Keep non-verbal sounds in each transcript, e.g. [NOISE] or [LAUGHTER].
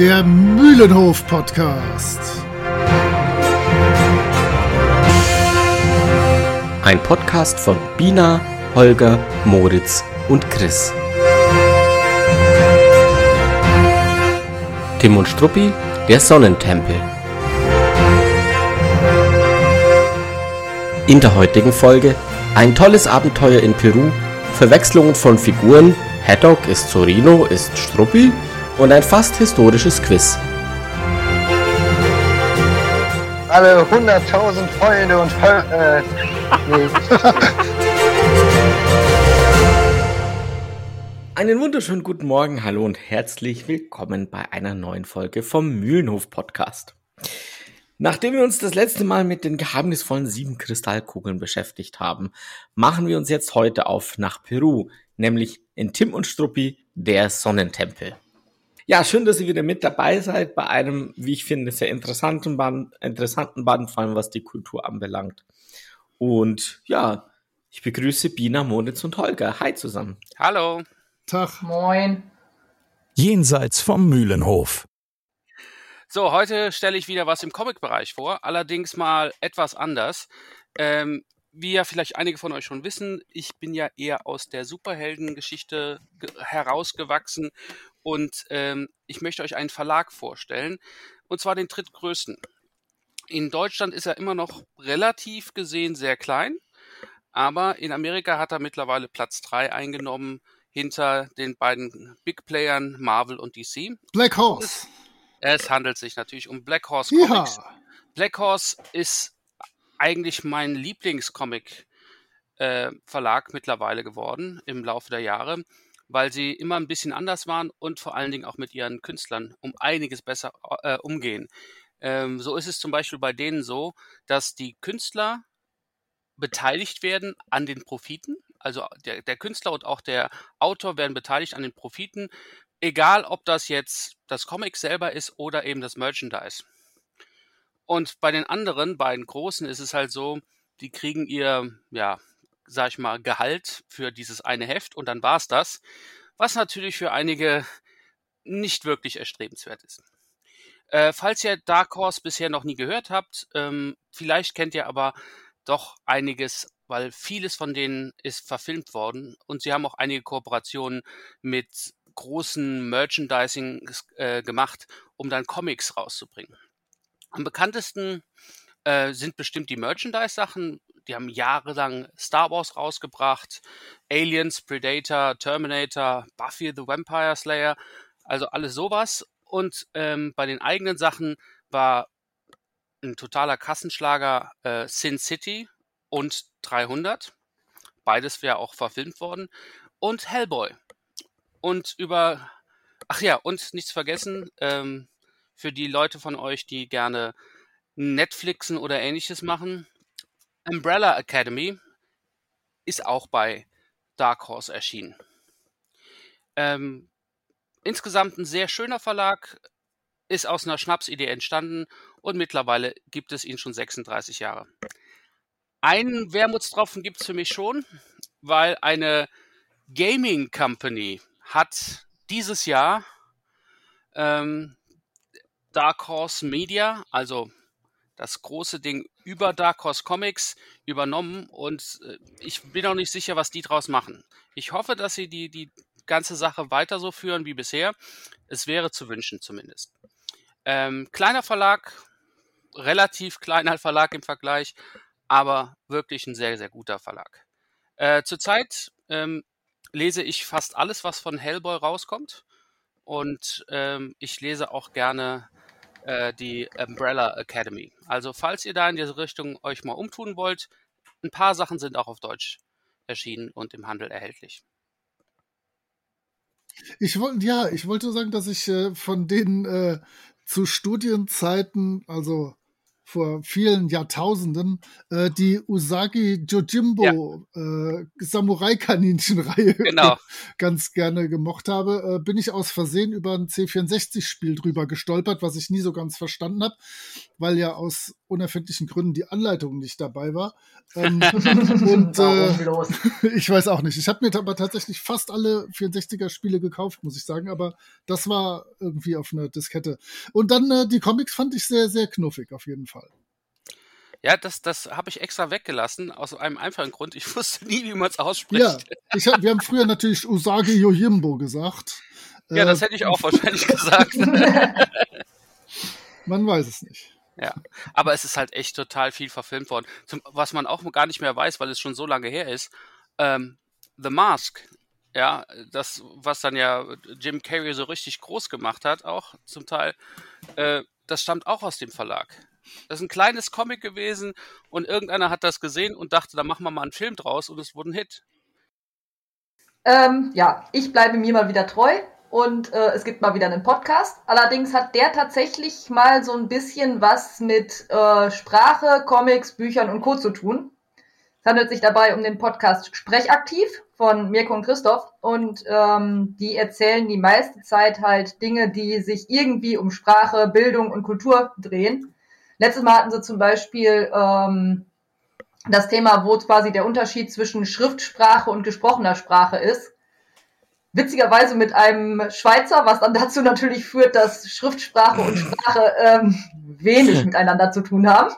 der Mühlenhof-Podcast. Ein Podcast von Bina, Holger, Moritz und Chris. Tim und Struppi, der Sonnentempel. In der heutigen Folge ein tolles Abenteuer in Peru, Verwechslungen von Figuren, Haddock ist Zorino, ist Struppi und ein fast historisches Quiz. Alle 100.000 Freunde und Völ äh, nee. [LAUGHS] Einen wunderschönen guten Morgen, hallo und herzlich willkommen bei einer neuen Folge vom Mühlenhof Podcast. Nachdem wir uns das letzte Mal mit den geheimnisvollen sieben Kristallkugeln beschäftigt haben, machen wir uns jetzt heute auf nach Peru, nämlich in Tim und Struppi, der Sonnentempel. Ja, schön, dass ihr wieder mit dabei seid bei einem, wie ich finde, sehr interessanten Band, interessanten Band, vor allem was die Kultur anbelangt. Und ja, ich begrüße Bina, Monitz und Holger. Hi zusammen. Hallo. Tag. Moin. Jenseits vom Mühlenhof. So, heute stelle ich wieder was im Comic-Bereich vor, allerdings mal etwas anders. Ähm, wie ja vielleicht einige von euch schon wissen, ich bin ja eher aus der Superheldengeschichte herausgewachsen und ähm, ich möchte euch einen Verlag vorstellen, und zwar den drittgrößten. In Deutschland ist er immer noch relativ gesehen sehr klein, aber in Amerika hat er mittlerweile Platz 3 eingenommen hinter den beiden Big Playern Marvel und DC. Black Horse. Es, es handelt sich natürlich um Black Horse Comics. Ja. Black Horse ist eigentlich mein Lieblingscomic-Verlag äh, mittlerweile geworden im Laufe der Jahre, weil sie immer ein bisschen anders waren und vor allen Dingen auch mit ihren Künstlern um einiges besser äh, umgehen. Ähm, so ist es zum Beispiel bei denen so, dass die Künstler beteiligt werden an den Profiten. Also der, der Künstler und auch der Autor werden beteiligt an den Profiten, egal ob das jetzt das Comic selber ist oder eben das Merchandise. Und bei den anderen beiden großen ist es halt so, die kriegen ihr, ja, sag ich mal, Gehalt für dieses eine Heft und dann war's das, was natürlich für einige nicht wirklich erstrebenswert ist. Äh, falls ihr Dark Horse bisher noch nie gehört habt, ähm, vielleicht kennt ihr aber doch einiges, weil vieles von denen ist verfilmt worden und sie haben auch einige Kooperationen mit großen Merchandising äh, gemacht, um dann Comics rauszubringen. Am bekanntesten äh, sind bestimmt die Merchandise-Sachen. Die haben jahrelang Star Wars rausgebracht, Aliens, Predator, Terminator, Buffy the Vampire Slayer, also alles sowas. Und ähm, bei den eigenen Sachen war ein totaler Kassenschlager äh, Sin City und 300. Beides wäre auch verfilmt worden. Und Hellboy. Und über, ach ja, und nichts vergessen, ähm, für die Leute von euch, die gerne Netflixen oder ähnliches machen, Umbrella Academy ist auch bei Dark Horse erschienen. Ähm, insgesamt ein sehr schöner Verlag, ist aus einer Schnapsidee entstanden und mittlerweile gibt es ihn schon 36 Jahre. Einen Wermutstropfen gibt es für mich schon, weil eine Gaming Company hat dieses Jahr ähm, Dark Horse Media, also das große Ding über Dark Horse Comics übernommen und äh, ich bin auch nicht sicher, was die draus machen. Ich hoffe, dass sie die, die ganze Sache weiter so führen wie bisher. Es wäre zu wünschen zumindest. Ähm, kleiner Verlag, relativ kleiner Verlag im Vergleich, aber wirklich ein sehr, sehr guter Verlag. Äh, zurzeit ähm, lese ich fast alles, was von Hellboy rauskommt. Und ähm, ich lese auch gerne äh, die Umbrella Academy. Also falls ihr da in diese Richtung euch mal umtun wollt, ein paar Sachen sind auch auf Deutsch erschienen und im Handel erhältlich. Ich wollte, ja, ich wollte sagen, dass ich äh, von den äh, zu Studienzeiten, also vor vielen Jahrtausenden äh, die Usagi Jojimbo ja. äh, Samurai-Kaninchen-Reihe [LAUGHS] genau. ganz gerne gemocht habe, äh, bin ich aus Versehen über ein C64-Spiel drüber gestolpert, was ich nie so ganz verstanden habe, weil ja aus unerfindlichen Gründen die Anleitung nicht dabei war. Ähm, [LAUGHS] und äh, [LAUGHS] ich weiß auch nicht. Ich habe mir aber tatsächlich fast alle 64er-Spiele gekauft, muss ich sagen. Aber das war irgendwie auf einer Diskette. Und dann äh, die Comics fand ich sehr, sehr knuffig, auf jeden Fall. Ja, das, das habe ich extra weggelassen, aus einem einfachen Grund. Ich [LAUGHS] wusste nie, wie man es ausspricht. Ja, ich hab, wir haben früher natürlich Usagi Yojimbo gesagt. Ja, das äh, hätte ich auch wahrscheinlich gesagt. man weiß es nicht. Ja, aber es ist halt echt total viel verfilmt worden. Zum, was man auch gar nicht mehr weiß, weil es schon so lange her ist. Ähm, The Mask, ja, das, was dann ja Jim Carrey so richtig groß gemacht hat, auch zum Teil, äh, das stammt auch aus dem Verlag. Das ist ein kleines Comic gewesen und irgendeiner hat das gesehen und dachte, da machen wir mal einen Film draus und es wurde ein Hit. Ähm, ja, ich bleibe mir mal wieder treu und äh, es gibt mal wieder einen Podcast. Allerdings hat der tatsächlich mal so ein bisschen was mit äh, Sprache, Comics, Büchern und Co. zu tun. Es handelt sich dabei um den Podcast Sprechaktiv von Mirko und Christoph und ähm, die erzählen die meiste Zeit halt Dinge, die sich irgendwie um Sprache, Bildung und Kultur drehen. Letztes Mal hatten sie zum Beispiel ähm, das Thema, wo quasi der Unterschied zwischen Schriftsprache und gesprochener Sprache ist. Witzigerweise mit einem Schweizer, was dann dazu natürlich führt, dass Schriftsprache und Sprache ähm, wenig [LAUGHS] miteinander zu tun haben.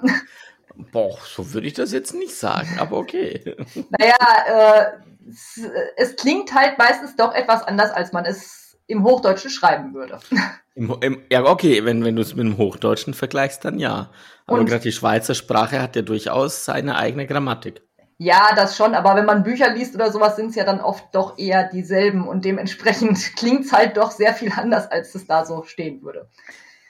Boah, so würde ich das jetzt nicht sagen, aber okay. [LAUGHS] Naja, äh, es, es klingt halt meistens doch etwas anders, als man es im Hochdeutschen schreiben würde. [LAUGHS] Im, im, ja, okay, wenn, wenn du es mit dem Hochdeutschen vergleichst, dann ja. Aber gerade die Schweizer Sprache hat ja durchaus seine eigene Grammatik. Ja, das schon, aber wenn man Bücher liest oder sowas, sind es ja dann oft doch eher dieselben und dementsprechend [LAUGHS] klingt es halt doch sehr viel anders, als es da so stehen würde.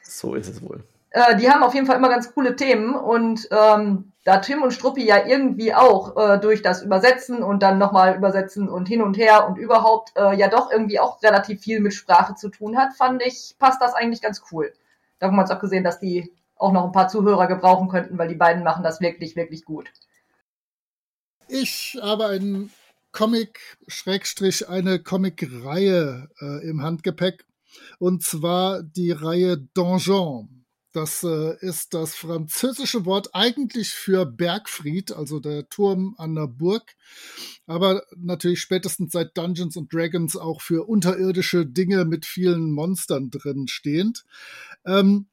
So ist es wohl. Äh, die haben auf jeden Fall immer ganz coole Themen und ähm, da Tim und Struppi ja irgendwie auch äh, durch das Übersetzen und dann nochmal übersetzen und hin und her und überhaupt äh, ja doch irgendwie auch relativ viel mit Sprache zu tun hat, fand ich, passt das eigentlich ganz cool. Da haben wir uns auch gesehen, dass die auch noch ein paar Zuhörer gebrauchen könnten, weil die beiden machen das wirklich, wirklich gut. Ich habe einen Comic, Schrägstrich, eine Comic-Reihe äh, im Handgepäck. Und zwar die Reihe Donjon. Das äh, ist das französische Wort eigentlich für Bergfried, also der Turm an der Burg, aber natürlich spätestens seit Dungeons and Dragons auch für unterirdische Dinge mit vielen Monstern drin stehend. Ähm,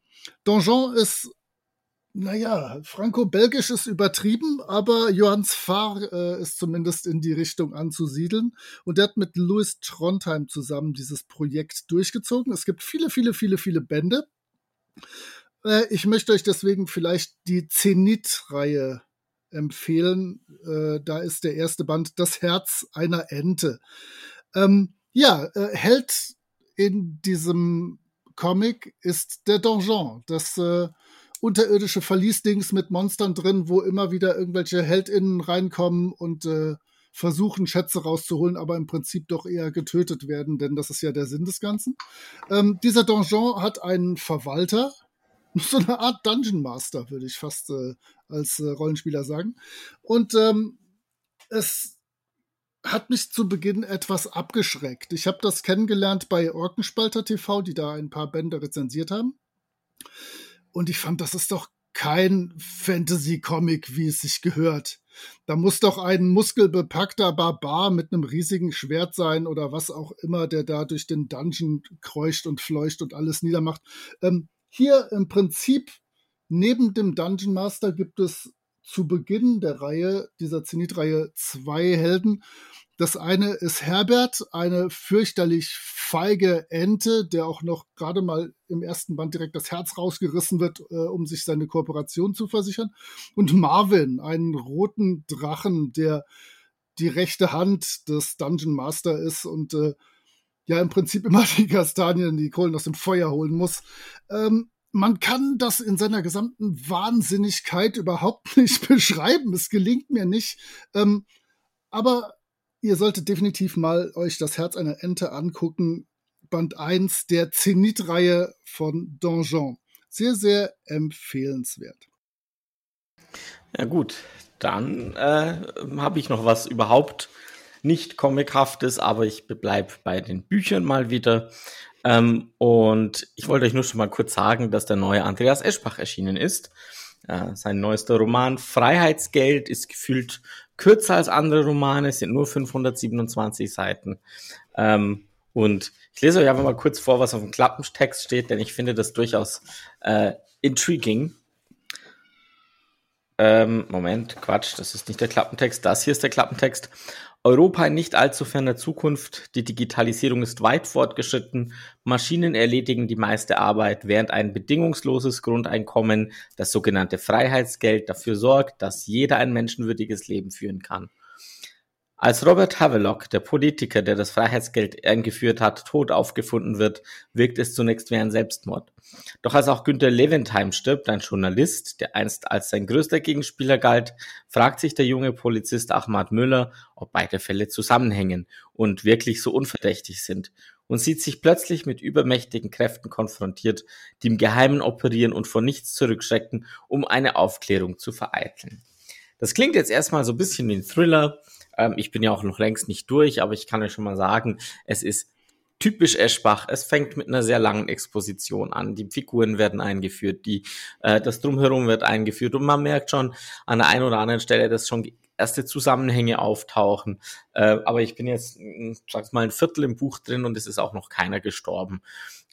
Donjon ist naja, franco-belgisch ist übertrieben, aber Johannes Fahr äh, ist zumindest in die Richtung anzusiedeln. Und er hat mit Louis Trondheim zusammen dieses Projekt durchgezogen. Es gibt viele, viele, viele, viele Bände. Äh, ich möchte euch deswegen vielleicht die Zenit-Reihe empfehlen. Äh, da ist der erste Band Das Herz einer Ente. Ähm, ja, äh, Held in diesem Comic ist der Donjon, das äh, unterirdische Verliesdings mit Monstern drin, wo immer wieder irgendwelche HeldInnen reinkommen und äh, versuchen, Schätze rauszuholen, aber im Prinzip doch eher getötet werden, denn das ist ja der Sinn des Ganzen. Ähm, dieser Donjon hat einen Verwalter, [LAUGHS] so eine Art Dungeon Master, würde ich fast äh, als äh, Rollenspieler sagen. Und ähm, es hat mich zu Beginn etwas abgeschreckt. Ich habe das kennengelernt bei Orkenspalter TV, die da ein paar Bände rezensiert haben. Und ich fand, das ist doch kein Fantasy-Comic, wie es sich gehört. Da muss doch ein muskelbepackter Barbar mit einem riesigen Schwert sein oder was auch immer, der da durch den Dungeon kreucht und fleucht und alles niedermacht. Ähm, hier im Prinzip neben dem Dungeon Master gibt es zu Beginn der Reihe, dieser Zenit-Reihe, zwei Helden. Das eine ist Herbert, eine fürchterlich feige Ente, der auch noch gerade mal im ersten Band direkt das Herz rausgerissen wird, äh, um sich seine Kooperation zu versichern. Und Marvin, einen roten Drachen, der die rechte Hand des Dungeon Master ist und äh, ja im Prinzip immer [LAUGHS] die Kastanien, die Kohlen aus dem Feuer holen muss. Ähm, man kann das in seiner gesamten Wahnsinnigkeit überhaupt [LAUGHS] nicht beschreiben. Es gelingt mir nicht. Ähm, aber ihr solltet definitiv mal euch das Herz einer Ente angucken. Band 1 der Zenit-Reihe von Donjon. Sehr, sehr empfehlenswert. Ja gut, dann äh, habe ich noch was überhaupt nicht comichaftes, aber ich bleibe bei den Büchern mal wieder. Ähm, und ich wollte euch nur schon mal kurz sagen, dass der neue Andreas Eschbach erschienen ist. Äh, sein neuester Roman Freiheitsgeld ist gefühlt kürzer als andere Romane, sind nur 527 Seiten. Ähm, und ich lese euch einfach mal kurz vor, was auf dem Klappentext steht, denn ich finde das durchaus äh, intriguing. Ähm, Moment, Quatsch, das ist nicht der Klappentext, das hier ist der Klappentext. Europa in nicht allzu ferner Zukunft. Die Digitalisierung ist weit fortgeschritten. Maschinen erledigen die meiste Arbeit, während ein bedingungsloses Grundeinkommen, das sogenannte Freiheitsgeld, dafür sorgt, dass jeder ein menschenwürdiges Leben führen kann. Als Robert Havelock, der Politiker, der das Freiheitsgeld eingeführt hat, tot aufgefunden wird, wirkt es zunächst wie ein Selbstmord. Doch als auch Günter Leventheim stirbt, ein Journalist, der einst als sein größter Gegenspieler galt, fragt sich der junge Polizist Ahmad Müller, ob beide Fälle zusammenhängen und wirklich so unverdächtig sind und sieht sich plötzlich mit übermächtigen Kräften konfrontiert, die im Geheimen operieren und vor nichts zurückschrecken, um eine Aufklärung zu vereiteln. Das klingt jetzt erstmal so ein bisschen wie ein Thriller, ähm, ich bin ja auch noch längst nicht durch, aber ich kann euch schon mal sagen, es ist typisch Eschbach. Es fängt mit einer sehr langen Exposition an. Die Figuren werden eingeführt, die, äh, das Drumherum wird eingeführt und man merkt schon an der einen oder anderen Stelle, dass schon erste Zusammenhänge auftauchen. Äh, aber ich bin jetzt, hm, sag's mal, ein Viertel im Buch drin und es ist auch noch keiner gestorben.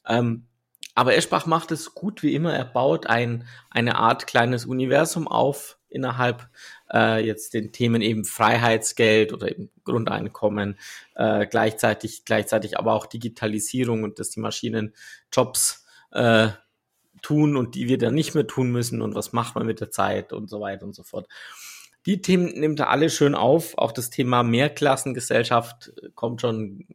Ähm, aber Eschbach macht es gut wie immer. Er baut ein, eine Art kleines Universum auf innerhalb äh, jetzt den Themen eben Freiheitsgeld oder eben Grundeinkommen, äh, gleichzeitig, gleichzeitig aber auch Digitalisierung und dass die Maschinen Jobs äh, tun und die wir dann nicht mehr tun müssen und was macht man mit der Zeit und so weiter und so fort. Die Themen nimmt er alle schön auf. Auch das Thema Mehrklassengesellschaft kommt schon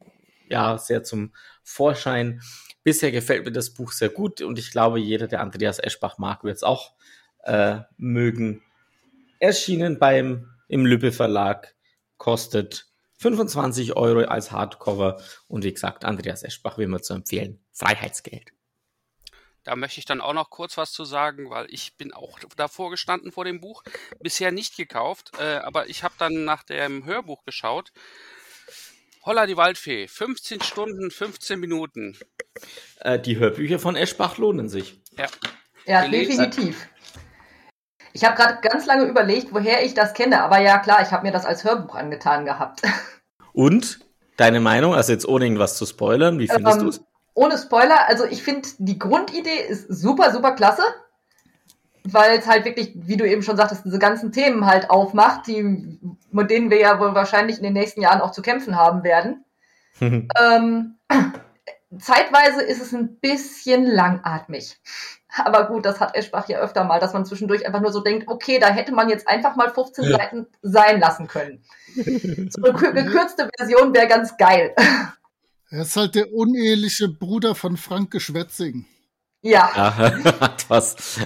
ja sehr zum Vorschein. Bisher gefällt mir das Buch sehr gut und ich glaube, jeder, der Andreas Eschbach mag, wird es auch äh, mögen erschienen beim im Lübbe Verlag, kostet 25 Euro als Hardcover und wie gesagt, Andreas Eschbach wie immer zu empfehlen. Freiheitsgeld. Da möchte ich dann auch noch kurz was zu sagen, weil ich bin auch davor gestanden vor dem Buch. Bisher nicht gekauft, äh, aber ich habe dann nach dem Hörbuch geschaut. Holla die Waldfee, 15 Stunden, 15 Minuten. Äh, die Hörbücher von Eschbach lohnen sich. Ja, ja definitiv. Ich habe gerade ganz lange überlegt, woher ich das kenne, aber ja klar, ich habe mir das als Hörbuch angetan gehabt. [LAUGHS] Und deine Meinung, also jetzt ohne irgendwas zu spoilern, wie findest ähm, du es? Ohne Spoiler, also ich finde die Grundidee ist super, super klasse, weil es halt wirklich, wie du eben schon sagtest, diese ganzen Themen halt aufmacht, die, mit denen wir ja wohl wahrscheinlich in den nächsten Jahren auch zu kämpfen haben werden. [LAUGHS] ähm, zeitweise ist es ein bisschen langatmig. Aber gut, das hat Eschbach ja öfter mal, dass man zwischendurch einfach nur so denkt, okay, da hätte man jetzt einfach mal 15 ja. Seiten sein lassen können. [LAUGHS] So eine gekürzte Version wäre ganz geil. Er ist halt der uneheliche Bruder von Frank Geschwätzing. Ja. [LAUGHS] Hat was.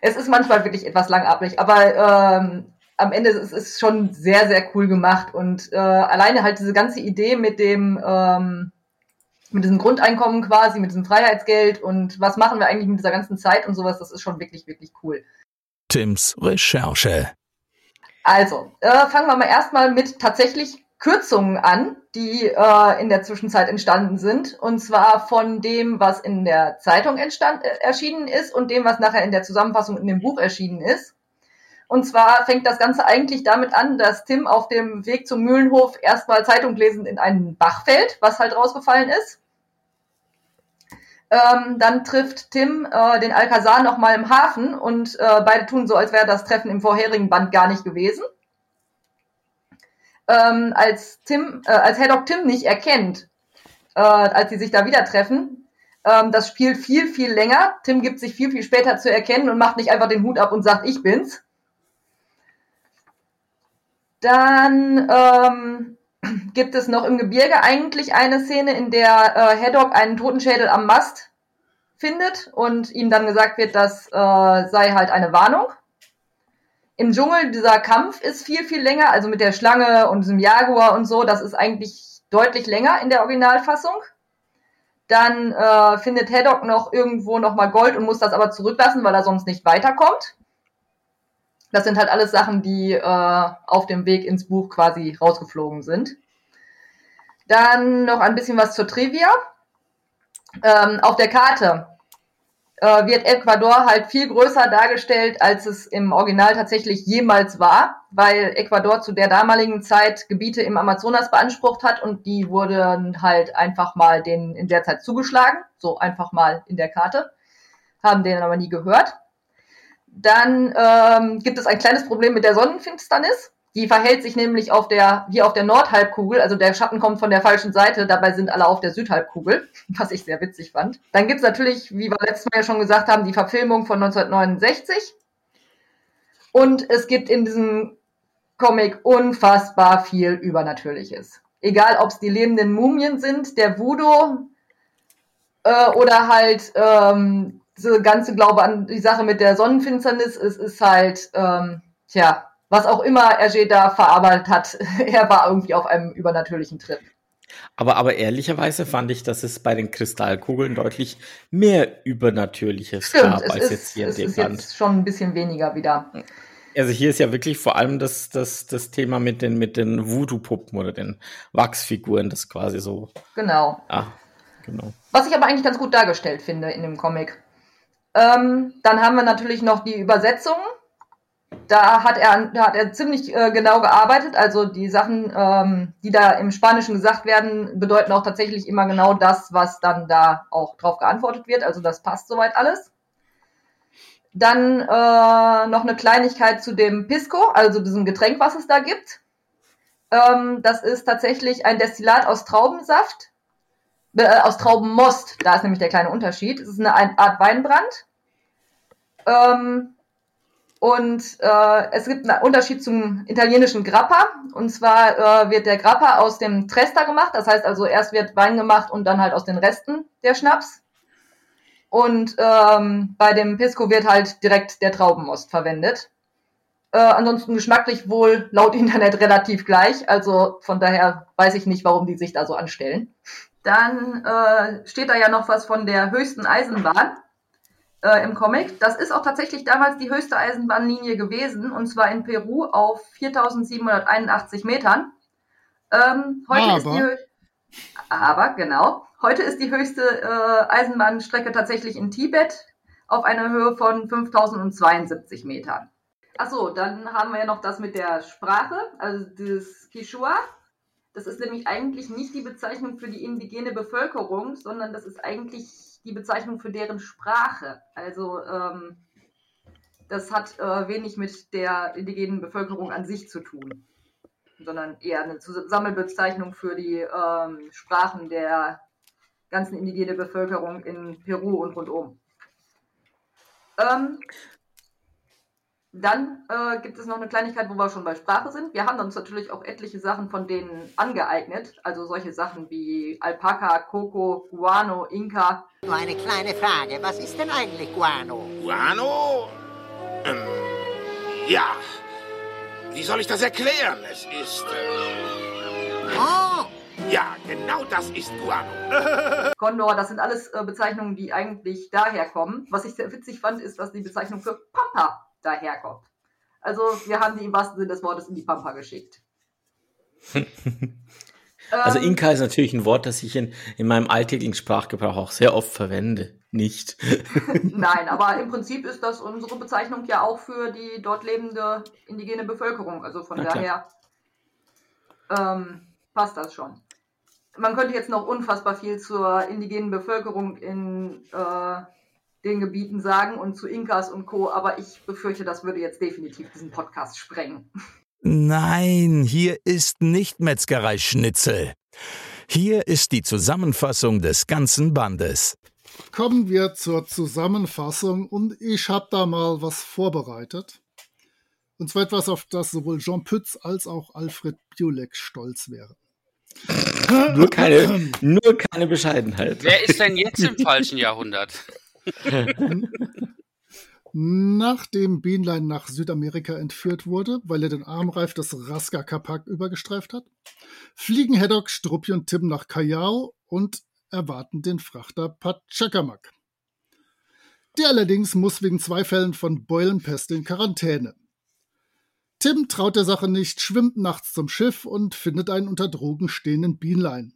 Es ist manchmal wirklich etwas langatmig, aber ähm, am Ende ist es schon sehr, sehr cool gemacht und äh, alleine halt diese ganze Idee mit dem ähm, mit diesem Grundeinkommen quasi, mit diesem Freiheitsgeld und was machen wir eigentlich mit dieser ganzen Zeit und sowas, das ist schon wirklich, wirklich cool. Tims Recherche. Also, äh, fangen wir mal erstmal mit tatsächlich Kürzungen an, die äh, in der Zwischenzeit entstanden sind. Und zwar von dem, was in der Zeitung entstand, äh, erschienen ist und dem, was nachher in der Zusammenfassung in dem Buch erschienen ist. Und zwar fängt das Ganze eigentlich damit an, dass Tim auf dem Weg zum Mühlenhof erstmal Zeitung lesend in einen Bach fällt, was halt rausgefallen ist. Ähm, dann trifft Tim äh, den Alcazar nochmal im Hafen und äh, beide tun so, als wäre das Treffen im vorherigen Band gar nicht gewesen. Ähm, als Tim, äh, als Haddock Tim nicht erkennt, äh, als sie sich da wieder treffen, ähm, das spielt viel, viel länger. Tim gibt sich viel, viel später zu erkennen und macht nicht einfach den Hut ab und sagt, ich bin's. Dann ähm, gibt es noch im Gebirge eigentlich eine Szene, in der äh, Haddock einen Totenschädel am Mast findet und ihm dann gesagt wird, das äh, sei halt eine Warnung. Im Dschungel, dieser Kampf ist viel, viel länger, also mit der Schlange und diesem Jaguar und so, das ist eigentlich deutlich länger in der Originalfassung. Dann äh, findet Haddock noch irgendwo nochmal Gold und muss das aber zurücklassen, weil er sonst nicht weiterkommt. Das sind halt alles Sachen, die äh, auf dem Weg ins Buch quasi rausgeflogen sind. Dann noch ein bisschen was zur Trivia. Ähm, auf der Karte äh, wird Ecuador halt viel größer dargestellt, als es im Original tatsächlich jemals war, weil Ecuador zu der damaligen Zeit Gebiete im Amazonas beansprucht hat und die wurden halt einfach mal denen in der Zeit zugeschlagen, so einfach mal in der Karte, haben denen aber nie gehört. Dann ähm, gibt es ein kleines Problem mit der Sonnenfinsternis. Die verhält sich nämlich auf der, wie auf der Nordhalbkugel, also der Schatten kommt von der falschen Seite, dabei sind alle auf der Südhalbkugel, [LAUGHS] was ich sehr witzig fand. Dann gibt's natürlich, wie wir letztes Mal ja schon gesagt haben, die Verfilmung von 1969. Und es gibt in diesem Comic unfassbar viel Übernatürliches. Egal, ob es die lebenden Mumien sind, der Voodoo äh, oder halt ähm, diese ganze Glaube an die Sache mit der Sonnenfinsternis. Es ist halt, ähm, tja, was auch immer Hergé da verarbeitet hat, [LAUGHS] er war irgendwie auf einem übernatürlichen Trip. Aber, aber ehrlicherweise fand ich, dass es bei den Kristallkugeln deutlich mehr Übernatürliches Stimmt, gab es als ist, jetzt hier es in dem ist Land. jetzt schon ein bisschen weniger wieder. Also hier ist ja wirklich vor allem das, das, das Thema mit den, mit den Voodoo-Puppen oder den Wachsfiguren, das quasi so, Genau. ah, genau. Was ich aber eigentlich ganz gut dargestellt finde in dem Comic. Ähm, dann haben wir natürlich noch die Übersetzung. Da hat er, da hat er ziemlich äh, genau gearbeitet. Also die Sachen, ähm, die da im Spanischen gesagt werden, bedeuten auch tatsächlich immer genau das, was dann da auch drauf geantwortet wird. Also das passt soweit alles. Dann äh, noch eine Kleinigkeit zu dem Pisco, also diesem Getränk, was es da gibt. Ähm, das ist tatsächlich ein Destillat aus Traubensaft, äh, aus Traubenmost. Da ist nämlich der kleine Unterschied. Es ist eine ein- Art Weinbrand. Ähm, und äh, es gibt einen Unterschied zum italienischen Grappa. Und zwar äh, wird der Grappa aus dem Tresta gemacht. Das heißt also, erst wird Wein gemacht und dann halt aus den Resten der Schnaps. Und ähm, bei dem Pisco wird halt direkt der Traubenmost verwendet. Äh, ansonsten geschmacklich wohl laut Internet relativ gleich. Also von daher weiß ich nicht, warum die sich da so anstellen. Dann äh, steht da ja noch was von der höchsten Eisenbahn äh, im Comic. Das ist auch tatsächlich damals die höchste Eisenbahnlinie gewesen, und zwar in Peru auf 4781 Metern. Ähm, heute ist die Aber. Aber genau. Heute ist die höchste äh, Eisenbahnstrecke tatsächlich in Tibet auf einer Höhe von 5072 Metern. Achso, dann haben wir ja noch das mit der Sprache, also das Quechua. Das ist nämlich eigentlich nicht die Bezeichnung für die indigene Bevölkerung, sondern das ist eigentlich die Bezeichnung für deren Sprache. Also ähm, das hat äh, wenig mit der indigenen Bevölkerung an sich zu tun, sondern eher eine Sammelbezeichnung für die ähm, Sprachen der ganzen indigenen Bevölkerung in Peru und rundum. Ähm, dann äh, gibt es noch eine Kleinigkeit, wo wir schon bei Sprache sind. Wir haben uns natürlich auch etliche Sachen von denen angeeignet. Also solche Sachen wie Alpaka, Coco, Guano, Inka. Nur eine kleine Frage. Was ist denn eigentlich Guano? Guano? Ähm, ja. Wie soll ich das erklären? Es ist. Äh, Oh, ja, genau das ist Guano. [LAUGHS] Condor, das sind alles äh, Bezeichnungen, die eigentlich daherkommen. Was ich sehr witzig fand, ist, dass die Bezeichnung für Pampa daherkommt. Also wir haben die im wahrsten Sinne des Wortes in die Pampa geschickt. [LAUGHS] Also Ähm, Inka ist natürlich ein Wort, das ich in, in meinem alltäglichen Sprachgebrauch auch sehr oft verwende. Nicht. [LAUGHS] Nein, aber im [LAUGHS] Prinzip ist das unsere Bezeichnung ja auch für die dort lebende indigene Bevölkerung. Also von Na daher ähm, passt das schon. Man könnte jetzt noch unfassbar viel zur indigenen Bevölkerung in äh, den Gebieten sagen und zu Inkas und Co., aber ich befürchte, das würde jetzt definitiv diesen Podcast sprengen. Nein, hier ist nicht Metzgerei Schnitzel. Hier ist die Zusammenfassung des ganzen Bandes. Kommen wir zur Zusammenfassung und ich habe da mal was vorbereitet. Und zwar etwas, auf das sowohl Jean Pütz als auch Alfred Biolek stolz wären. Nur keine, nur keine Bescheidenheit. Wer ist denn jetzt im falschen Jahrhundert? [LAUGHS] Nachdem Bienlein nach Südamerika entführt wurde, weil er den Armreif des Raska Kapak übergestreift hat, fliegen Haddock, Struppi und Tim nach Callao und erwarten den Frachter Pachacamac. Der allerdings muss wegen zwei Fällen von Beulenpest in Quarantäne. Tim traut der Sache nicht, schwimmt nachts zum Schiff und findet einen unter Drogen stehenden Bienlein.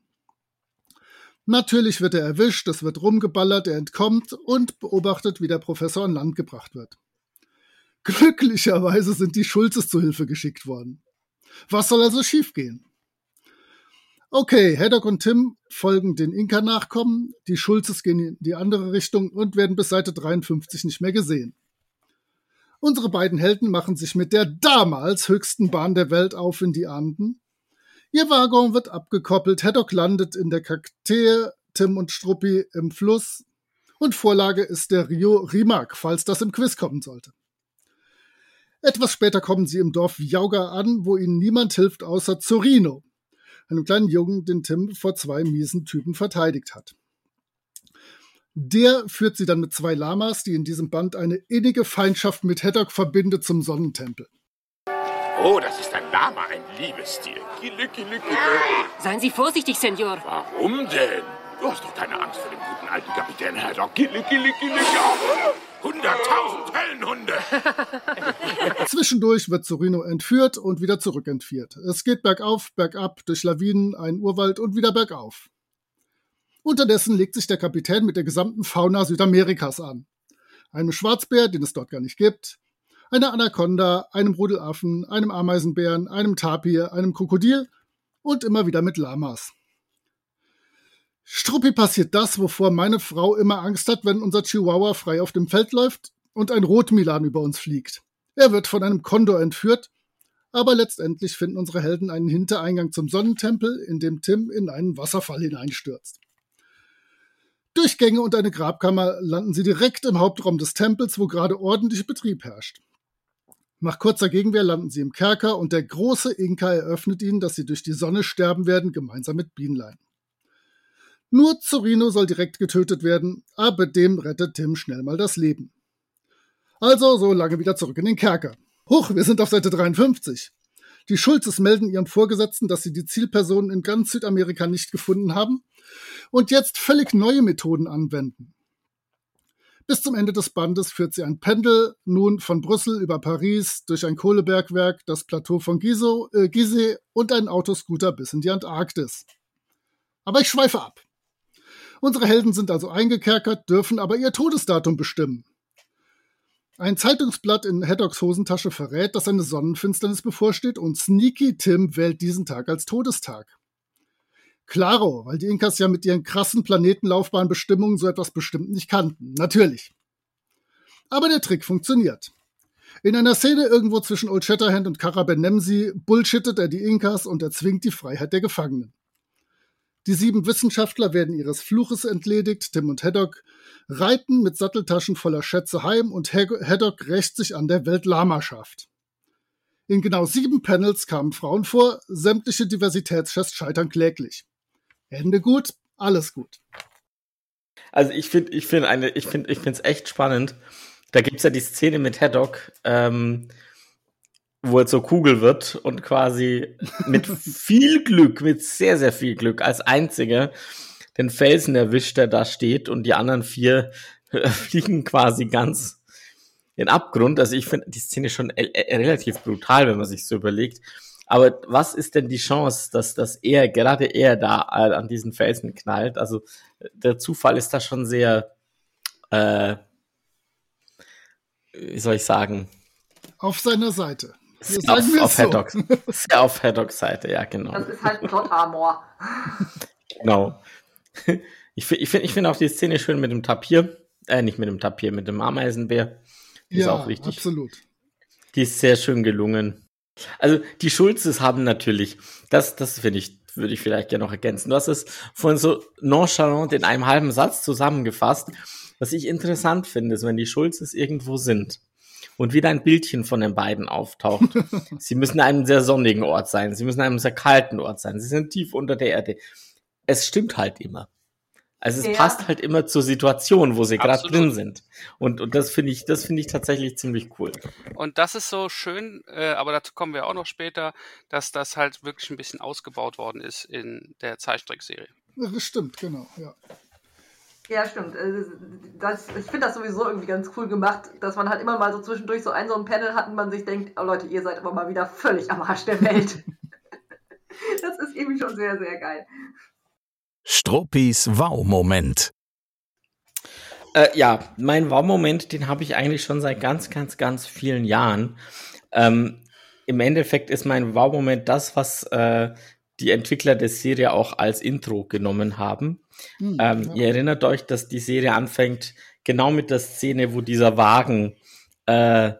Natürlich wird er erwischt, es wird rumgeballert, er entkommt und beobachtet, wie der Professor an Land gebracht wird. Glücklicherweise sind die Schulzes zu Hilfe geschickt worden. Was soll also schiefgehen? Okay, Haddock und Tim folgen den Inka-Nachkommen, die Schulzes gehen in die andere Richtung und werden bis Seite 53 nicht mehr gesehen. Unsere beiden Helden machen sich mit der damals höchsten Bahn der Welt auf in die Anden. Ihr Waggon wird abgekoppelt, Haddock landet in der Kaktee, Tim und Struppi im Fluss und Vorlage ist der Rio Rimac, falls das im Quiz kommen sollte. Etwas später kommen sie im Dorf Jauga an, wo ihnen niemand hilft außer Zorino, einem kleinen Jungen, den Tim vor zwei miesen Typen verteidigt hat. Der führt sie dann mit zwei Lamas, die in diesem Band eine innige Feindschaft mit Heddock verbindet, zum Sonnentempel. Oh, das ist ein Lama, ein Liebestier. Kille, kille, kille. Seien Sie vorsichtig, Senor. Warum denn? Du hast doch keine Angst vor dem guten alten Kapitän Haddock. Kille, kille, kille. Hunderttausend Höllenhunde. [LAUGHS] Zwischendurch wird Sorino entführt und wieder zurückentführt. Es geht bergauf, bergab, durch Lawinen, einen Urwald und wieder bergauf. Unterdessen legt sich der Kapitän mit der gesamten Fauna Südamerikas an. Einem Schwarzbär, den es dort gar nicht gibt, einer Anaconda, einem Rudelaffen, einem Ameisenbären, einem Tapir, einem Krokodil und immer wieder mit Lamas. Struppi passiert das, wovor meine Frau immer Angst hat, wenn unser Chihuahua frei auf dem Feld läuft und ein Rotmilan über uns fliegt. Er wird von einem Kondor entführt, aber letztendlich finden unsere Helden einen Hintereingang zum Sonnentempel, in dem Tim in einen Wasserfall hineinstürzt. Durch Gänge und eine Grabkammer landen sie direkt im Hauptraum des Tempels, wo gerade ordentlich Betrieb herrscht. Nach kurzer Gegenwehr landen sie im Kerker und der große Inka eröffnet ihnen, dass sie durch die Sonne sterben werden, gemeinsam mit Bienlein. Nur Zorino soll direkt getötet werden, aber dem rettet Tim schnell mal das Leben. Also so lange wieder zurück in den Kerker. Huch, wir sind auf Seite 53. Die Schulzes melden ihren Vorgesetzten, dass sie die Zielpersonen in ganz Südamerika nicht gefunden haben und jetzt völlig neue Methoden anwenden. Bis zum Ende des Bandes führt sie ein Pendel nun von Brüssel über Paris durch ein Kohlebergwerk, das Plateau von Giso, äh, Gizeh und einen Autoscooter bis in die Antarktis. Aber ich schweife ab. Unsere Helden sind also eingekerkert, dürfen aber ihr Todesdatum bestimmen. Ein Zeitungsblatt in Haddocks Hosentasche verrät, dass eine Sonnenfinsternis bevorsteht und Sneaky Tim wählt diesen Tag als Todestag. Klaro, weil die Inkas ja mit ihren krassen Planetenlaufbahnbestimmungen so etwas bestimmt nicht kannten. Natürlich. Aber der Trick funktioniert. In einer Szene irgendwo zwischen Old Shatterhand und Karabenemsi bullshittet er die Inkas und erzwingt die Freiheit der Gefangenen. Die sieben Wissenschaftler werden ihres Fluches entledigt, Tim und Haddock reiten mit Satteltaschen voller Schätze heim und Haddock rächt sich an der Weltlamaschaft. In genau sieben Panels kamen Frauen vor, sämtliche Diversitätstests scheitern kläglich. Ende gut, alles gut. Also ich finde, ich finde eine, ich finde, ich finde es echt spannend. Da gibt es ja die Szene mit Haddock, ähm, wo er zur Kugel wird und quasi mit [LAUGHS] viel Glück, mit sehr, sehr viel Glück als einziger den Felsen erwischt, der da steht und die anderen vier [LAUGHS] fliegen quasi ganz in Abgrund. Also ich finde die Szene schon relativ brutal, wenn man sich so überlegt. Aber was ist denn die Chance, dass, dass er, gerade er da äh, an diesen Felsen knallt? Also der Zufall ist da schon sehr, äh, wie soll ich sagen? Auf seiner Seite. Sehr auf, auf, so. Haddocks, sehr auf Haddocks Seite, ja, genau. Das ist halt Plot Armor. genau. Ich finde ich find, ich find auch die Szene schön mit dem Tapir. Äh, nicht mit dem Tapir, mit dem Ameisenbär. Die ja, ist auch richtig. absolut. Die ist sehr schön gelungen. Also die Schulzes haben natürlich, das, das finde ich, würde ich vielleicht gerne noch ergänzen. Du hast es vorhin so nonchalant in einem halben Satz zusammengefasst. Was ich interessant finde, ist, wenn die Schulzes irgendwo sind und wieder ein Bildchen von den beiden auftaucht. [LAUGHS] sie müssen an einem sehr sonnigen Ort sein, sie müssen an einem sehr kalten Ort sein, sie sind tief unter der Erde. Es stimmt halt immer. Also es ja. passt halt immer zur Situation, wo sie gerade drin sind. Und, und das finde ich, das finde ich tatsächlich ziemlich cool. Und das ist so schön, äh, aber dazu kommen wir auch noch später, dass das halt wirklich ein bisschen ausgebaut worden ist in der Zeichentrickserie. Das stimmt, genau, ja. Ja, stimmt. Äh, das, ich finde das sowieso irgendwie ganz cool gemacht, dass man halt immer mal so zwischendurch so ein so ein Panel hat und man sich denkt, oh Leute, ihr seid aber mal wieder völlig am Arsch der Welt. [LAUGHS] das ist irgendwie schon sehr, sehr geil. Struppis Wow-Moment. Äh, ja, mein Wow-Moment, den habe ich eigentlich schon seit ganz, ganz, ganz vielen Jahren. Ähm, Im Endeffekt ist mein Wow-Moment das, was äh, die Entwickler der Serie auch als Intro genommen haben. Hm, ähm, ja. Ihr erinnert euch, dass die Serie anfängt genau mit der Szene, wo dieser Wagen äh,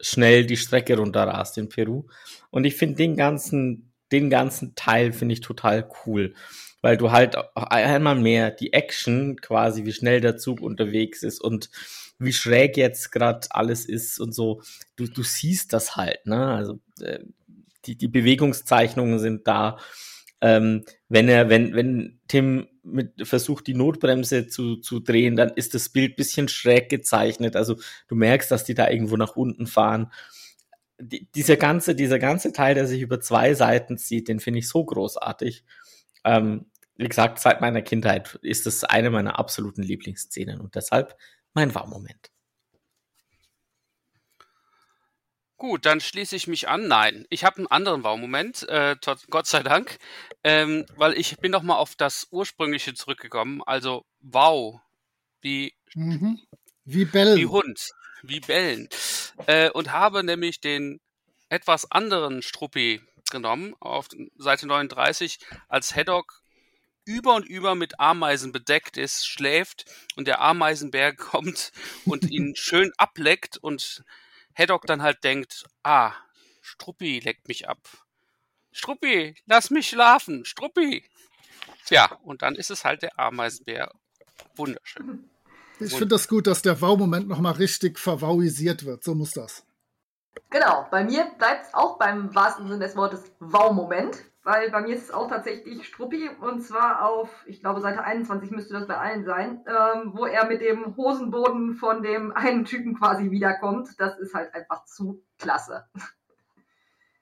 schnell die Strecke runterrast in Peru. Und ich finde den ganzen, den ganzen Teil finde ich total cool weil du halt einmal mehr die Action quasi, wie schnell der Zug unterwegs ist und wie schräg jetzt gerade alles ist und so. Du, du siehst das halt, ne? Also äh, die, die Bewegungszeichnungen sind da. Ähm, wenn er, wenn, wenn Tim mit versucht, die Notbremse zu, zu drehen, dann ist das Bild bisschen schräg gezeichnet. Also du merkst, dass die da irgendwo nach unten fahren. Die, dieser ganze, dieser ganze Teil, der sich über zwei Seiten zieht, den finde ich so großartig. Ähm, wie gesagt, seit meiner Kindheit ist es eine meiner absoluten Lieblingsszenen und deshalb mein Warmoment. Gut, dann schließe ich mich an. Nein, ich habe einen anderen Wow-Moment, äh, Gott sei Dank, ähm, weil ich bin noch mal auf das ursprüngliche zurückgekommen. Also Wow, wie mhm. wie bellen, wie Hund, wie bellen, äh, und habe nämlich den etwas anderen Struppi genommen auf Seite 39 als Haddock über und über mit Ameisen bedeckt ist, schläft und der Ameisenbär [LAUGHS] kommt und ihn [LAUGHS] schön ableckt und Haddock dann halt denkt, ah, Struppi leckt mich ab. Struppi, lass mich schlafen, Struppi. Tja, und dann ist es halt der Ameisenbär. Wunderschön. Ich finde das gut, dass der Wow-Moment nochmal richtig verwauisiert wird. So muss das. Genau, bei mir bleibt es auch beim wahrsten Sinne des Wortes Wow-Moment weil bei mir ist es auch tatsächlich Struppi und zwar auf, ich glaube, Seite 21 müsste das bei allen sein, ähm, wo er mit dem Hosenboden von dem einen Typen quasi wiederkommt. Das ist halt einfach zu klasse. [LAUGHS]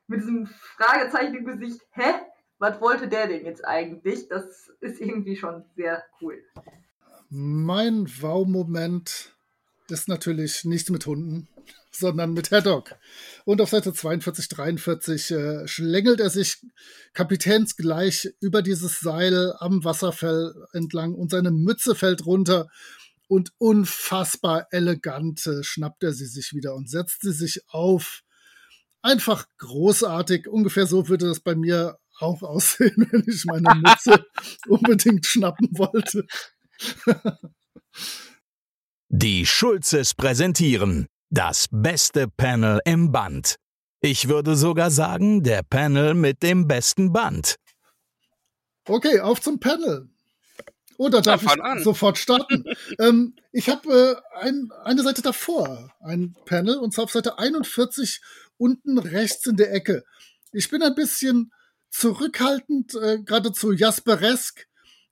mit diesem Fragezeichen im Gesicht, hä? Was wollte der denn jetzt eigentlich? Das ist irgendwie schon sehr cool. Mein Wow-Moment ist natürlich nichts mit Hunden, sondern mit Haddock. Und auf Seite 42, 43 äh, schlängelt er sich kapitänsgleich über dieses Seil am Wasserfell entlang und seine Mütze fällt runter und unfassbar elegant äh, schnappt er sie sich wieder und setzt sie sich auf. Einfach großartig. Ungefähr so würde das bei mir auch [LAUGHS] aussehen, wenn ich meine Mütze [LAUGHS] unbedingt schnappen wollte. Die Schulzes präsentieren das beste Panel im Band. Ich würde sogar sagen, der Panel mit dem besten Band. Okay, auf zum Panel. Oder darf ich an. sofort starten? [LAUGHS] ähm, ich habe äh, ein, eine Seite davor, ein Panel, und zwar auf Seite 41 unten rechts in der Ecke. Ich bin ein bisschen zurückhaltend, äh, geradezu Jasperesk,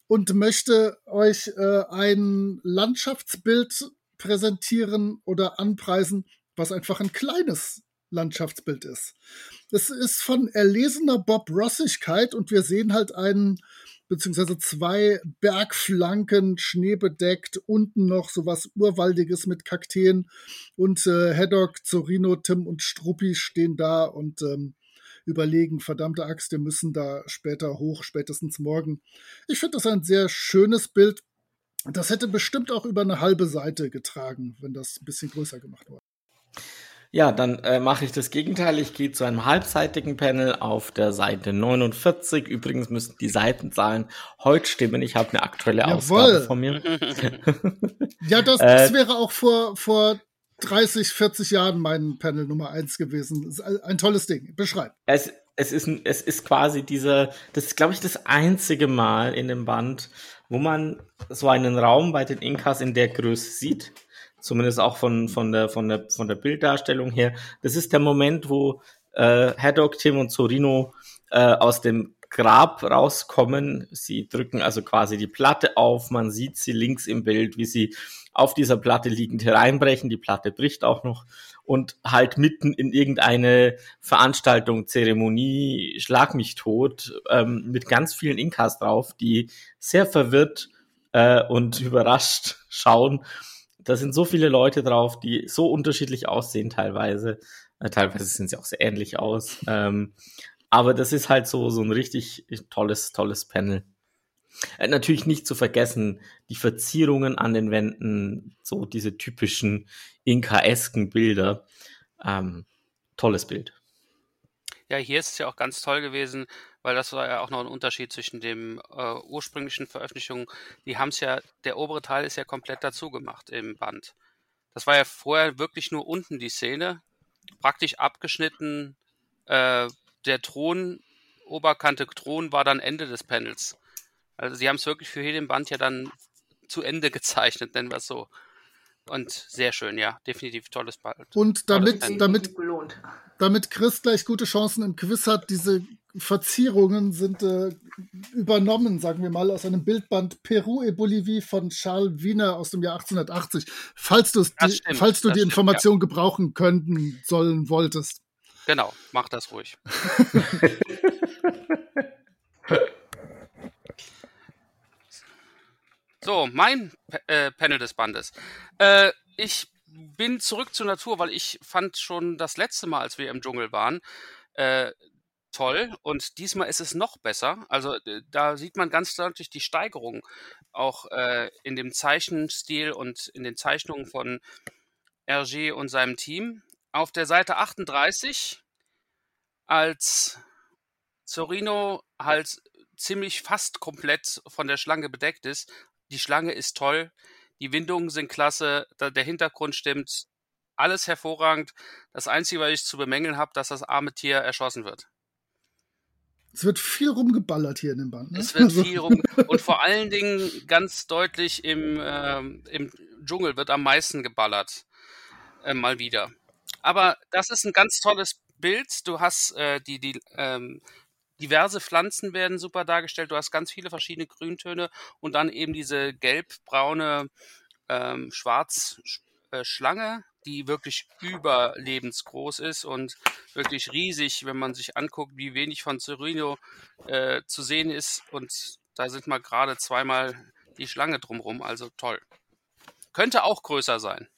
und möchte euch äh, ein Landschaftsbild präsentieren oder anpreisen, was einfach ein kleines Landschaftsbild ist. Es ist von erlesener Bob Rossigkeit und wir sehen halt einen beziehungsweise zwei Bergflanken schneebedeckt, unten noch sowas Urwaldiges mit Kakteen und äh, Haddock, Zorino, Tim und Struppi stehen da und ähm, überlegen, verdammte Axt, wir müssen da später hoch, spätestens morgen. Ich finde das ein sehr schönes Bild, das hätte bestimmt auch über eine halbe Seite getragen, wenn das ein bisschen größer gemacht wurde. Ja, dann äh, mache ich das Gegenteil. Ich gehe zu einem halbseitigen Panel auf der Seite 49. Übrigens müssten die Seitenzahlen heute stimmen. Ich habe eine aktuelle Jawohl. Ausgabe von mir. [LAUGHS] ja, das, das äh, wäre auch vor, vor 30, 40 Jahren mein Panel Nummer 1 gewesen. Ein tolles Ding. Beschreib. Es, es, ist, es ist quasi dieser, das ist, glaube ich, das einzige Mal in dem Band, wo man so einen Raum bei den Inkas in der Größe sieht. Zumindest auch von, von, der, von, der, von der Bilddarstellung her. Das ist der Moment, wo äh, Haddock, Tim und Sorino äh, aus dem Grab rauskommen. Sie drücken also quasi die Platte auf. Man sieht sie links im Bild, wie sie auf dieser Platte liegend hereinbrechen. Die Platte bricht auch noch und halt mitten in irgendeine Veranstaltung, Zeremonie, Schlag mich tot, ähm, mit ganz vielen Inkas drauf, die sehr verwirrt äh, und [LAUGHS] überrascht schauen. Da sind so viele Leute drauf, die so unterschiedlich aussehen teilweise. Äh, teilweise sehen sie auch sehr ähnlich aus. Ähm, aber das ist halt so, so ein richtig tolles, tolles Panel. Äh, natürlich nicht zu vergessen, die Verzierungen an den Wänden, so diese typischen inkaesken Bilder. Ähm, tolles Bild. Ja, hier ist es ja auch ganz toll gewesen, weil das war ja auch noch ein Unterschied zwischen dem äh, ursprünglichen Veröffentlichungen. Die haben es ja, der obere Teil ist ja komplett dazu gemacht im Band. Das war ja vorher wirklich nur unten die Szene, praktisch abgeschnitten. Äh, der Thron, Oberkante Thron war dann Ende des Panels. Also sie haben es wirklich für jeden Band ja dann zu Ende gezeichnet, nennen wir es so. Und sehr schön, ja, definitiv tolles Band. Und damit, damit, damit Chris gleich gute Chancen im Quiz hat, diese Verzierungen sind äh, übernommen, sagen wir mal, aus einem Bildband Peru et Bolivie von Charles Wiener aus dem Jahr 1880. Falls, die, stimmt, falls du die Information ja. gebrauchen könnten sollen wolltest. Genau, mach das ruhig. [LAUGHS] so, mein äh, Panel des Bandes. Äh, ich bin zurück zur Natur, weil ich fand schon das letzte Mal, als wir im Dschungel waren, äh, toll. Und diesmal ist es noch besser. Also da sieht man ganz deutlich die Steigerung auch äh, in dem Zeichenstil und in den Zeichnungen von Hergé und seinem Team. Auf der Seite 38, als Zorino halt ziemlich fast komplett von der Schlange bedeckt ist. Die Schlange ist toll, die Windungen sind klasse, der Hintergrund stimmt, alles hervorragend. Das Einzige, was ich zu bemängeln habe, dass das arme Tier erschossen wird. Es wird viel rumgeballert hier in dem Band. Ne? Es wird viel rum und vor allen Dingen ganz deutlich im, äh, im Dschungel wird am meisten geballert. Äh, mal wieder. Aber das ist ein ganz tolles Bild. Du hast äh, die, die ähm, diverse Pflanzen werden super dargestellt. Du hast ganz viele verschiedene Grüntöne und dann eben diese gelb-braune ähm, Schwarz-Schlange, äh, die wirklich überlebensgroß ist und wirklich riesig, wenn man sich anguckt, wie wenig von Cerino äh, zu sehen ist. Und da sind mal gerade zweimal die Schlange drumrum, also toll. Könnte auch größer sein.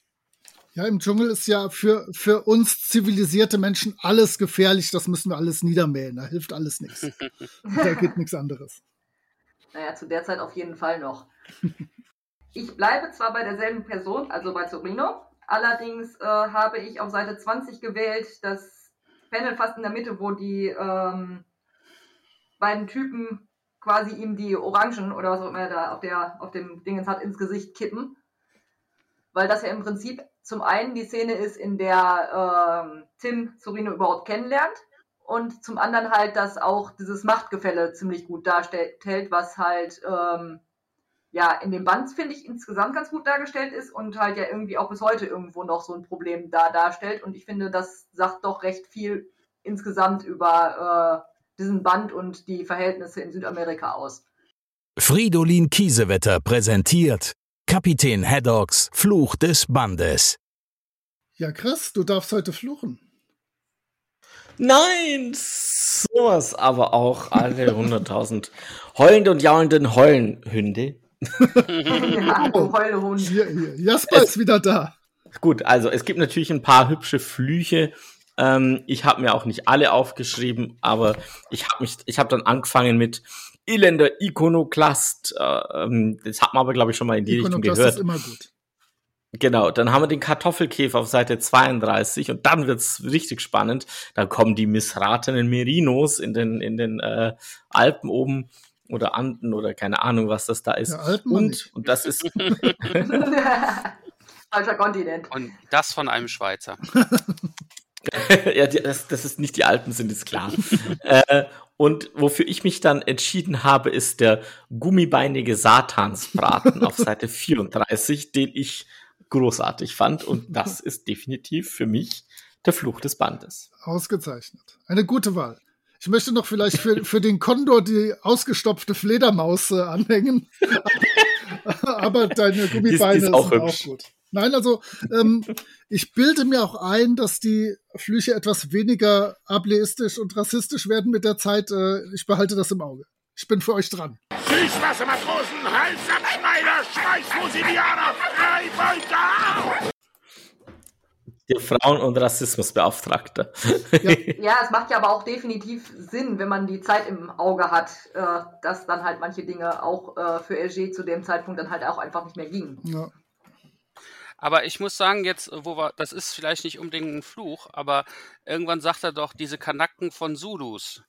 Ja, im Dschungel ist ja für, für uns zivilisierte Menschen alles gefährlich. Das müssen wir alles niedermähen. Da hilft alles nichts. [LAUGHS] da geht nichts anderes. Naja, zu der Zeit auf jeden Fall noch. Ich bleibe zwar bei derselben Person, also bei Zorino, allerdings äh, habe ich auf Seite 20 gewählt das Panel fast in der Mitte, wo die ähm, beiden Typen quasi ihm die Orangen oder was auch immer er da auf, der, auf dem Dingens hat, ins Gesicht kippen. Weil das ja im Prinzip zum einen die Szene ist, in der ähm, Tim Zorino überhaupt kennenlernt und zum anderen halt, dass auch dieses Machtgefälle ziemlich gut darstellt, was halt ähm, ja in dem Band, finde ich, insgesamt ganz gut dargestellt ist und halt ja irgendwie auch bis heute irgendwo noch so ein Problem da darstellt. Und ich finde, das sagt doch recht viel insgesamt über äh, diesen Band und die Verhältnisse in Südamerika aus. Fridolin Kiesewetter präsentiert Kapitän Haddocks Fluch des Bandes. Ja, Chris, du darfst heute fluchen. Nein, sowas aber auch alle 100.000 heulende und jaulenden Heulenhünde. ja, oh, Heulehund. Hier, hier. Jasper es, ist wieder da. Gut, also es gibt natürlich ein paar hübsche Flüche. Ähm, ich habe mir auch nicht alle aufgeschrieben, aber ich habe mich, ich habe dann angefangen mit elender Ikonoklast. Äh, ähm, das hat man aber, glaube ich, schon mal in die Richtung gehört. Ist immer gut. Genau, dann haben wir den Kartoffelkäfer auf Seite 32 und dann wird's richtig spannend. Da kommen die missratenen Merinos in den, in den äh, Alpen oben oder Anden oder keine Ahnung, was das da ist. Ja, Alpen und, und das ist. [LAUGHS] Falscher Kontinent. Und das von einem Schweizer. [LAUGHS] ja, das, das ist nicht die Alpen, sind ist klar. äh, und wofür ich mich dann entschieden habe, ist der gummibeinige Satansbraten auf [LAUGHS] Seite 34, den ich großartig fand. Und das ist definitiv für mich der Fluch des Bandes. Ausgezeichnet. Eine gute Wahl. Ich möchte noch vielleicht für, für den Kondor die ausgestopfte Fledermaus äh, anhängen. [LAUGHS] Aber deine Gummibeine ist, ist auch auch gut. Nein, also ähm, [LAUGHS] ich bilde mir auch ein, dass die Flüche etwas weniger ableistisch und rassistisch werden mit der Zeit. Äh, ich behalte das im Auge. Ich bin für euch dran. Süßwassermatrosen, Halsabschneider, Schmeißmusilianer, Freibeuter! Der Frauen- und Rassismusbeauftragte. Ja. [LAUGHS] ja. es macht ja aber auch definitiv Sinn, wenn man die Zeit im Auge hat, äh, dass dann halt manche Dinge auch äh, für LG zu dem Zeitpunkt dann halt auch einfach nicht mehr gingen. Ja. Aber ich muss sagen, jetzt, wo wir, das ist vielleicht nicht unbedingt ein Fluch, aber irgendwann sagt er doch, diese Kanacken von Zulus,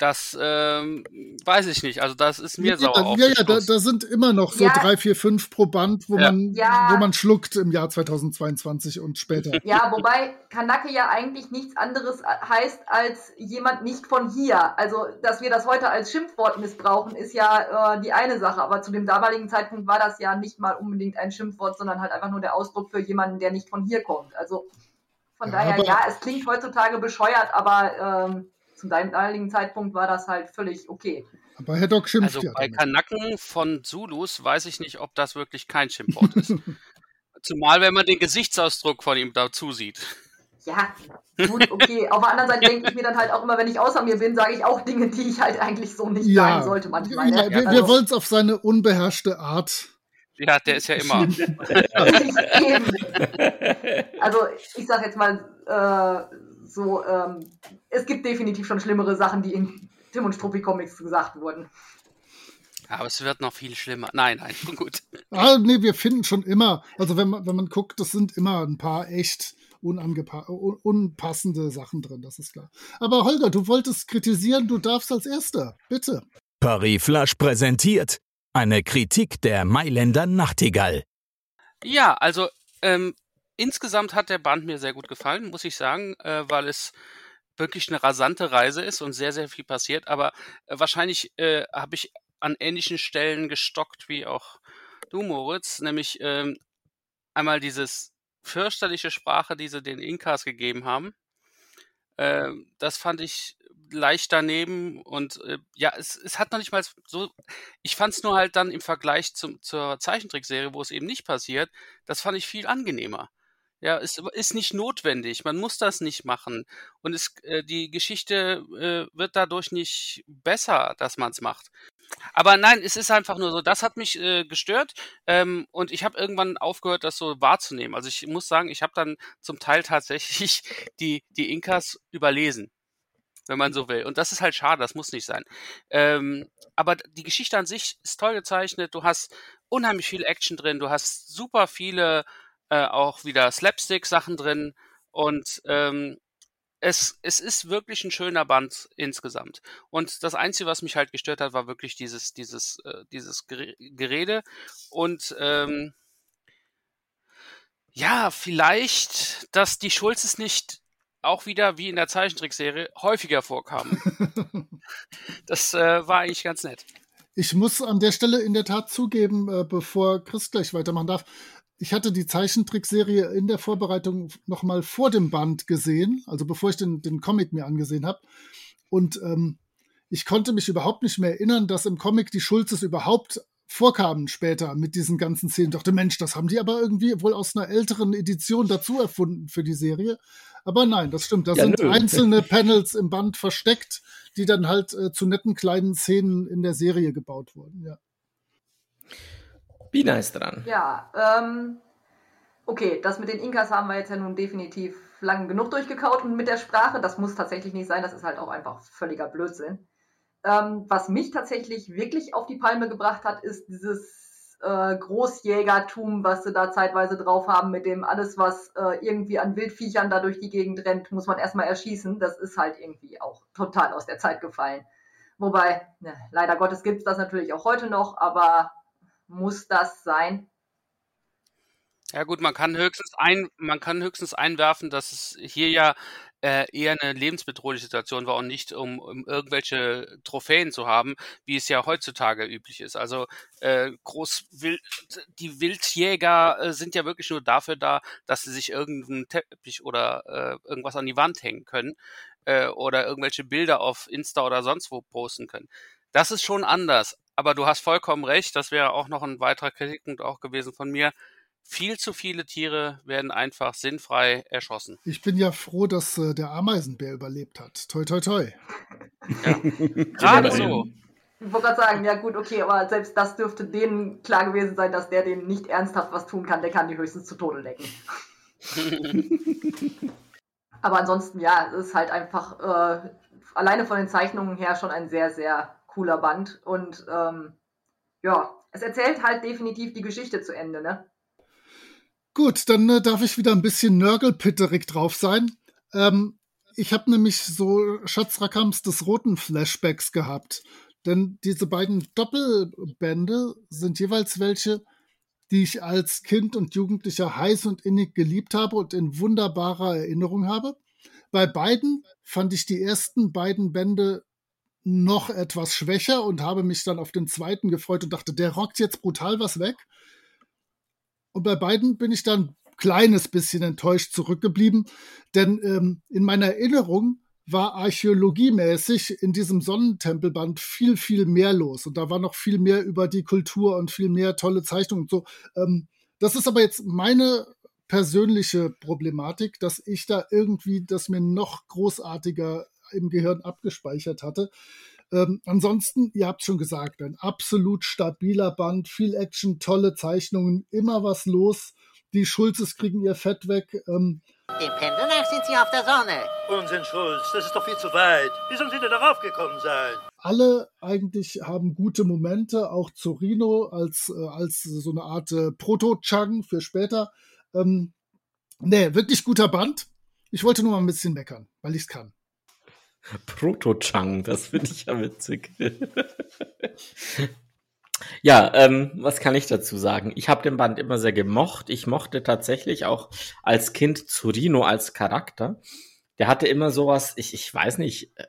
das ähm, weiß ich nicht. Also das ist mir ja, sauer Ja, ja, da, da, sind immer noch so ja. drei, vier, fünf pro Band, wo, ja. man, wo man schluckt im Jahr 2022 und später. Ja, wobei Kanake ja eigentlich nichts anderes heißt als jemand nicht von hier. Also, dass wir das heute als Schimpfwort missbrauchen, ist ja äh, die eine Sache. Aber zu dem damaligen Zeitpunkt war das ja nicht mal unbedingt ein Schimpfwort, sondern halt einfach nur der Ausdruck für jemanden, der nicht von hier kommt. Also von daher, ja, es klingt heutzutage bescheuert, aber ähm, zum damaligen Zeitpunkt war das halt völlig okay. Aber Herr Doc schimpft also ja. Bei damit. Kanaken von Zulus weiß ich nicht, ob das wirklich kein Schimpfwort ist. [LAUGHS] Zumal, wenn man den Gesichtsausdruck von ihm dazu sieht. Ja, gut, okay. Auf der anderen Seite denke ich mir dann halt auch immer, wenn ich außer mir bin, sage ich auch Dinge, die ich halt eigentlich so nicht ja. sagen sollte manchmal. Ne? Ja, wir, also, wir wollen es auf seine unbeherrschte Art. Ja, der ist ja immer. [LAUGHS] [LAUGHS] also ich sage jetzt mal, äh, so, ähm, es gibt definitiv schon schlimmere Sachen, die in Tim und Struppi Comics gesagt wurden. Aber es wird noch viel schlimmer. Nein, nein, [LAUGHS] gut. Ah, nee, wir finden schon immer, also wenn man, wenn man guckt, das sind immer ein paar echt unpassende Sachen drin, das ist klar. Aber Holger, du wolltest kritisieren, du darfst als Erster, bitte. Paris Flash präsentiert eine Kritik der Mailänder Nachtigall. Ja, also ähm, insgesamt hat der Band mir sehr gut gefallen, muss ich sagen, äh, weil es wirklich eine rasante Reise ist und sehr, sehr viel passiert. Aber äh, wahrscheinlich äh, habe ich an ähnlichen Stellen gestockt wie auch du, Moritz, nämlich ähm, einmal dieses fürchterliche Sprache, die sie den Inkas gegeben haben. Äh, das fand ich leicht daneben und äh, ja, es, es hat noch nicht mal so, ich fand es nur halt dann im Vergleich zum, zur Zeichentrickserie, wo es eben nicht passiert, das fand ich viel angenehmer. Ja, es ist nicht notwendig. Man muss das nicht machen. Und es, äh, die Geschichte äh, wird dadurch nicht besser, dass man es macht. Aber nein, es ist einfach nur so, das hat mich äh, gestört ähm, und ich habe irgendwann aufgehört, das so wahrzunehmen. Also ich muss sagen, ich habe dann zum Teil tatsächlich [LAUGHS] die, die Inkas überlesen, wenn man so will. Und das ist halt schade, das muss nicht sein. Ähm, aber die Geschichte an sich ist toll gezeichnet, du hast unheimlich viel Action drin, du hast super viele äh, auch wieder Slapstick-Sachen drin und ähm, es, es ist wirklich ein schöner Band insgesamt. Und das Einzige, was mich halt gestört hat, war wirklich dieses, dieses, äh, dieses Gerede. Und ähm, ja, vielleicht, dass die Schulzes nicht auch wieder wie in der Zeichentrickserie häufiger vorkamen. [LAUGHS] das äh, war eigentlich ganz nett. Ich muss an der Stelle in der Tat zugeben, äh, bevor Chris gleich weitermachen darf, ich hatte die Zeichentrickserie in der Vorbereitung noch mal vor dem Band gesehen, also bevor ich den, den Comic mir angesehen habe. Und ähm, ich konnte mich überhaupt nicht mehr erinnern, dass im Comic die Schulzes überhaupt vorkamen später mit diesen ganzen Szenen. Ich dachte, Mensch, das haben die aber irgendwie wohl aus einer älteren Edition dazu erfunden für die Serie. Aber nein, das stimmt. Da ja, sind nö. [LAUGHS] einzelne Panels im Band versteckt, die dann halt äh, zu netten kleinen Szenen in der Serie gebaut wurden. Ja. Bina ist dran. Ja, ähm, okay, das mit den Inkas haben wir jetzt ja nun definitiv lang genug durchgekaut und mit der Sprache, das muss tatsächlich nicht sein, das ist halt auch einfach völliger Blödsinn. Ähm, was mich tatsächlich wirklich auf die Palme gebracht hat, ist dieses äh, Großjägertum, was sie da zeitweise drauf haben, mit dem alles, was äh, irgendwie an Wildviechern da durch die Gegend rennt, muss man erstmal erschießen. Das ist halt irgendwie auch total aus der Zeit gefallen. Wobei, ne, leider Gottes gibt es das natürlich auch heute noch, aber muss das sein? Ja gut, man kann höchstens ein, man kann höchstens einwerfen, dass es hier ja äh, eher eine lebensbedrohliche Situation war und nicht um, um irgendwelche Trophäen zu haben, wie es ja heutzutage üblich ist. Also äh, groß Wild, die Wildjäger äh, sind ja wirklich nur dafür da, dass sie sich irgendeinen Teppich oder äh, irgendwas an die Wand hängen können äh, oder irgendwelche Bilder auf Insta oder sonst wo posten können. Das ist schon anders. Aber du hast vollkommen recht, das wäre auch noch ein weiterer Kritikpunkt auch gewesen von mir. Viel zu viele Tiere werden einfach sinnfrei erschossen. Ich bin ja froh, dass äh, der Ameisenbär überlebt hat. Toi, toi, toi. Ja. [LAUGHS] Gerade so. Ich wollte gerade sagen, ja gut, okay, aber selbst das dürfte denen klar gewesen sein, dass der denen nicht ernsthaft was tun kann. Der kann die höchstens zu Tode lecken. [LAUGHS] Aber ansonsten, ja, es ist halt einfach äh, alleine von den Zeichnungen her schon ein sehr, sehr cooler Band. Und ähm, ja, es erzählt halt definitiv die Geschichte zu Ende, ne? Gut, dann äh, darf ich wieder ein bisschen nörgelpitterig drauf sein. Ähm, ich habe nämlich so Schatzrakams des roten Flashbacks gehabt. Denn diese beiden Doppelbände sind jeweils welche, die ich als Kind und Jugendlicher heiß und innig geliebt habe und in wunderbarer Erinnerung habe. Bei beiden fand ich die ersten beiden Bände noch etwas schwächer und habe mich dann auf den zweiten gefreut und dachte, der rockt jetzt brutal was weg. Und bei beiden bin ich dann kleines bisschen enttäuscht zurückgeblieben, denn ähm, in meiner Erinnerung war archäologiemäßig in diesem Sonnentempelband viel, viel mehr los. Und da war noch viel mehr über die Kultur und viel mehr tolle Zeichnungen und so. Ähm, das ist aber jetzt meine persönliche Problematik, dass ich da irgendwie das mir noch großartiger im Gehirn abgespeichert hatte. Ähm, ansonsten, ihr habt schon gesagt, ein absolut stabiler Band, viel Action, tolle Zeichnungen, immer was los. Die Schulzes kriegen ihr Fett weg. Ähm, Dem Pendel nach sind sie auf der Sonne. Unsinn, Schulz, das ist doch viel zu weit. Wie sollen Sie denn darauf gekommen sein? alle eigentlich haben gute Momente, auch Zorino als, äh, als so eine Art äh, Proto-Chang für später. Ähm, nee, wirklich guter Band. Ich wollte nur mal ein bisschen meckern, weil ich es kann. Proto-Chang, das finde ich ja witzig. [LAUGHS] ja, ähm, was kann ich dazu sagen? Ich habe den Band immer sehr gemocht. Ich mochte tatsächlich auch als Kind Zurino als Charakter. Der hatte immer sowas, ich, ich weiß nicht, äh,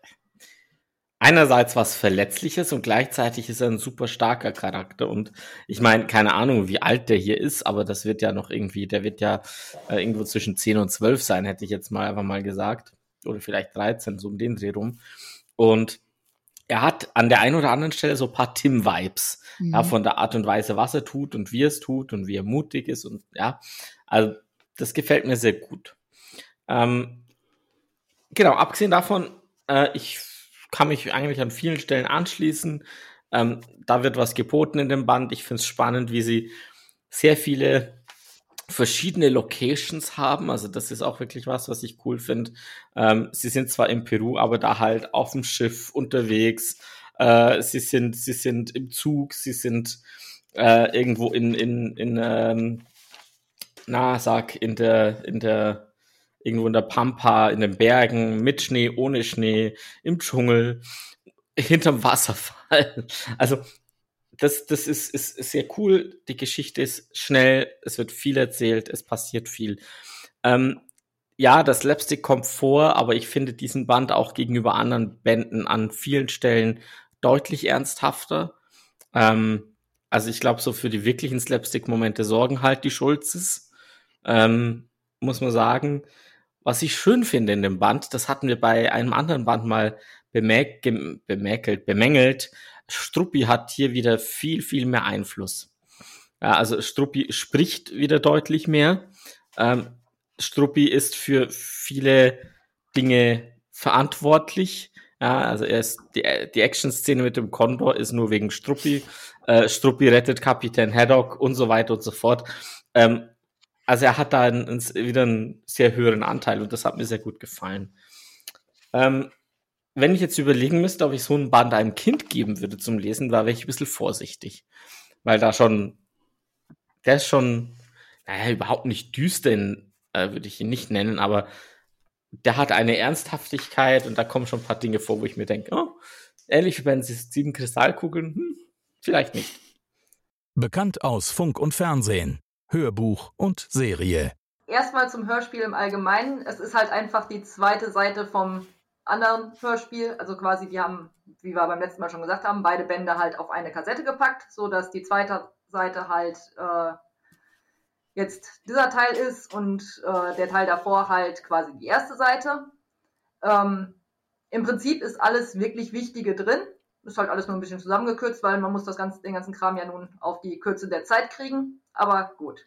einerseits was Verletzliches und gleichzeitig ist er ein super starker Charakter. Und ich meine, keine Ahnung, wie alt der hier ist, aber das wird ja noch irgendwie, der wird ja äh, irgendwo zwischen 10 und 12 sein, hätte ich jetzt mal einfach mal gesagt. Oder vielleicht 13, so um den Dreh rum. Und er hat an der einen oder anderen Stelle so ein paar Tim-Vibes. Mhm. Ja, von der Art und Weise, was er tut und wie er es tut und wie er mutig ist und ja. Also, das gefällt mir sehr gut. Ähm, genau, abgesehen davon, äh, ich kann mich eigentlich an vielen Stellen anschließen. Ähm, da wird was geboten in dem Band. Ich finde es spannend, wie sie sehr viele verschiedene Locations haben. Also das ist auch wirklich was, was ich cool finde. Ähm, sie sind zwar in Peru, aber da halt auf dem Schiff unterwegs. Äh, sie sind, sie sind im Zug, sie sind äh, irgendwo in, in, in ähm, na, sag, in der, in der, irgendwo in der Pampa, in den Bergen, mit Schnee, ohne Schnee, im Dschungel, hinterm Wasserfall. [LAUGHS] Also das, das ist, ist, ist sehr cool. Die Geschichte ist schnell, es wird viel erzählt, es passiert viel. Ähm, ja, das Slapstick kommt vor, aber ich finde diesen Band auch gegenüber anderen Bänden an vielen Stellen deutlich ernsthafter. Ähm, also ich glaube, so für die wirklichen Slapstick-Momente sorgen halt die Schulzes, ähm, muss man sagen. Was ich schön finde in dem Band, das hatten wir bei einem anderen Band mal bemäkelt, bemängelt. Struppi hat hier wieder viel, viel mehr Einfluss. Ja, also Struppi spricht wieder deutlich mehr. Ähm, Struppi ist für viele Dinge verantwortlich. Ja, also er ist die, die Action-Szene mit dem Condor ist nur wegen Struppi. Äh, Struppi rettet Kapitän Haddock und so weiter und so fort. Ähm, also er hat da einen, wieder einen sehr höheren Anteil und das hat mir sehr gut gefallen. Ähm, wenn ich jetzt überlegen müsste, ob ich so ein Band einem Kind geben würde zum Lesen, da wäre ich ein bisschen vorsichtig. Weil da schon, der ist schon, naja, überhaupt nicht düster, äh, würde ich ihn nicht nennen, aber der hat eine Ernsthaftigkeit und da kommen schon ein paar Dinge vor, wo ich mir denke, oh, ähnlich wie bei den sieben Kristallkugeln, hm, vielleicht nicht. Bekannt aus Funk und Fernsehen, Hörbuch und Serie. Erstmal zum Hörspiel im Allgemeinen. Es ist halt einfach die zweite Seite vom anderen Hörspiel. Also quasi, die haben, wie wir beim letzten Mal schon gesagt haben, beide Bände halt auf eine Kassette gepackt, so dass die zweite Seite halt äh, jetzt dieser Teil ist und äh, der Teil davor halt quasi die erste Seite. Ähm, Im Prinzip ist alles wirklich Wichtige drin. Ist halt alles nur ein bisschen zusammengekürzt, weil man muss das ganze, den ganzen Kram ja nun auf die Kürze der Zeit kriegen. Aber gut.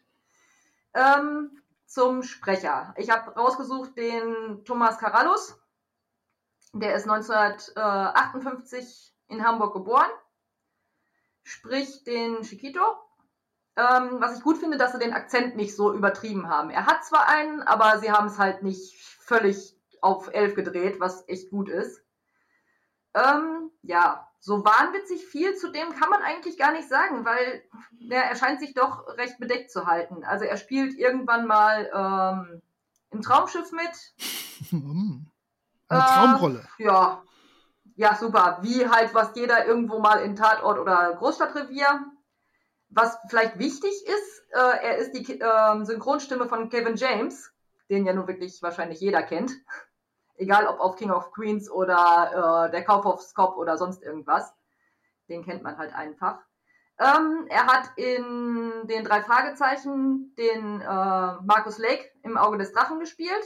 Ähm, zum Sprecher. Ich habe rausgesucht den Thomas Carallus. Der ist 1958 in Hamburg geboren. Spricht den Chiquito. Ähm, was ich gut finde, dass sie den Akzent nicht so übertrieben haben. Er hat zwar einen, aber sie haben es halt nicht völlig auf elf gedreht, was echt gut ist. Ähm, ja, so wahnwitzig viel zu dem kann man eigentlich gar nicht sagen, weil der erscheint sich doch recht bedeckt zu halten. Also er spielt irgendwann mal ähm, im Traumschiff mit. [LAUGHS] Eine Traumrolle. Äh, ja. Ja, super. Wie halt was jeder irgendwo mal in Tatort oder Großstadtrevier. Was vielleicht wichtig ist, äh, er ist die äh, Synchronstimme von Kevin James, den ja nun wirklich wahrscheinlich jeder kennt. Egal ob auf King of Queens oder äh, der Kaufhofskopf oder sonst irgendwas. Den kennt man halt einfach. Ähm, er hat in den drei Fragezeichen den äh, Markus Lake im Auge des Drachen gespielt.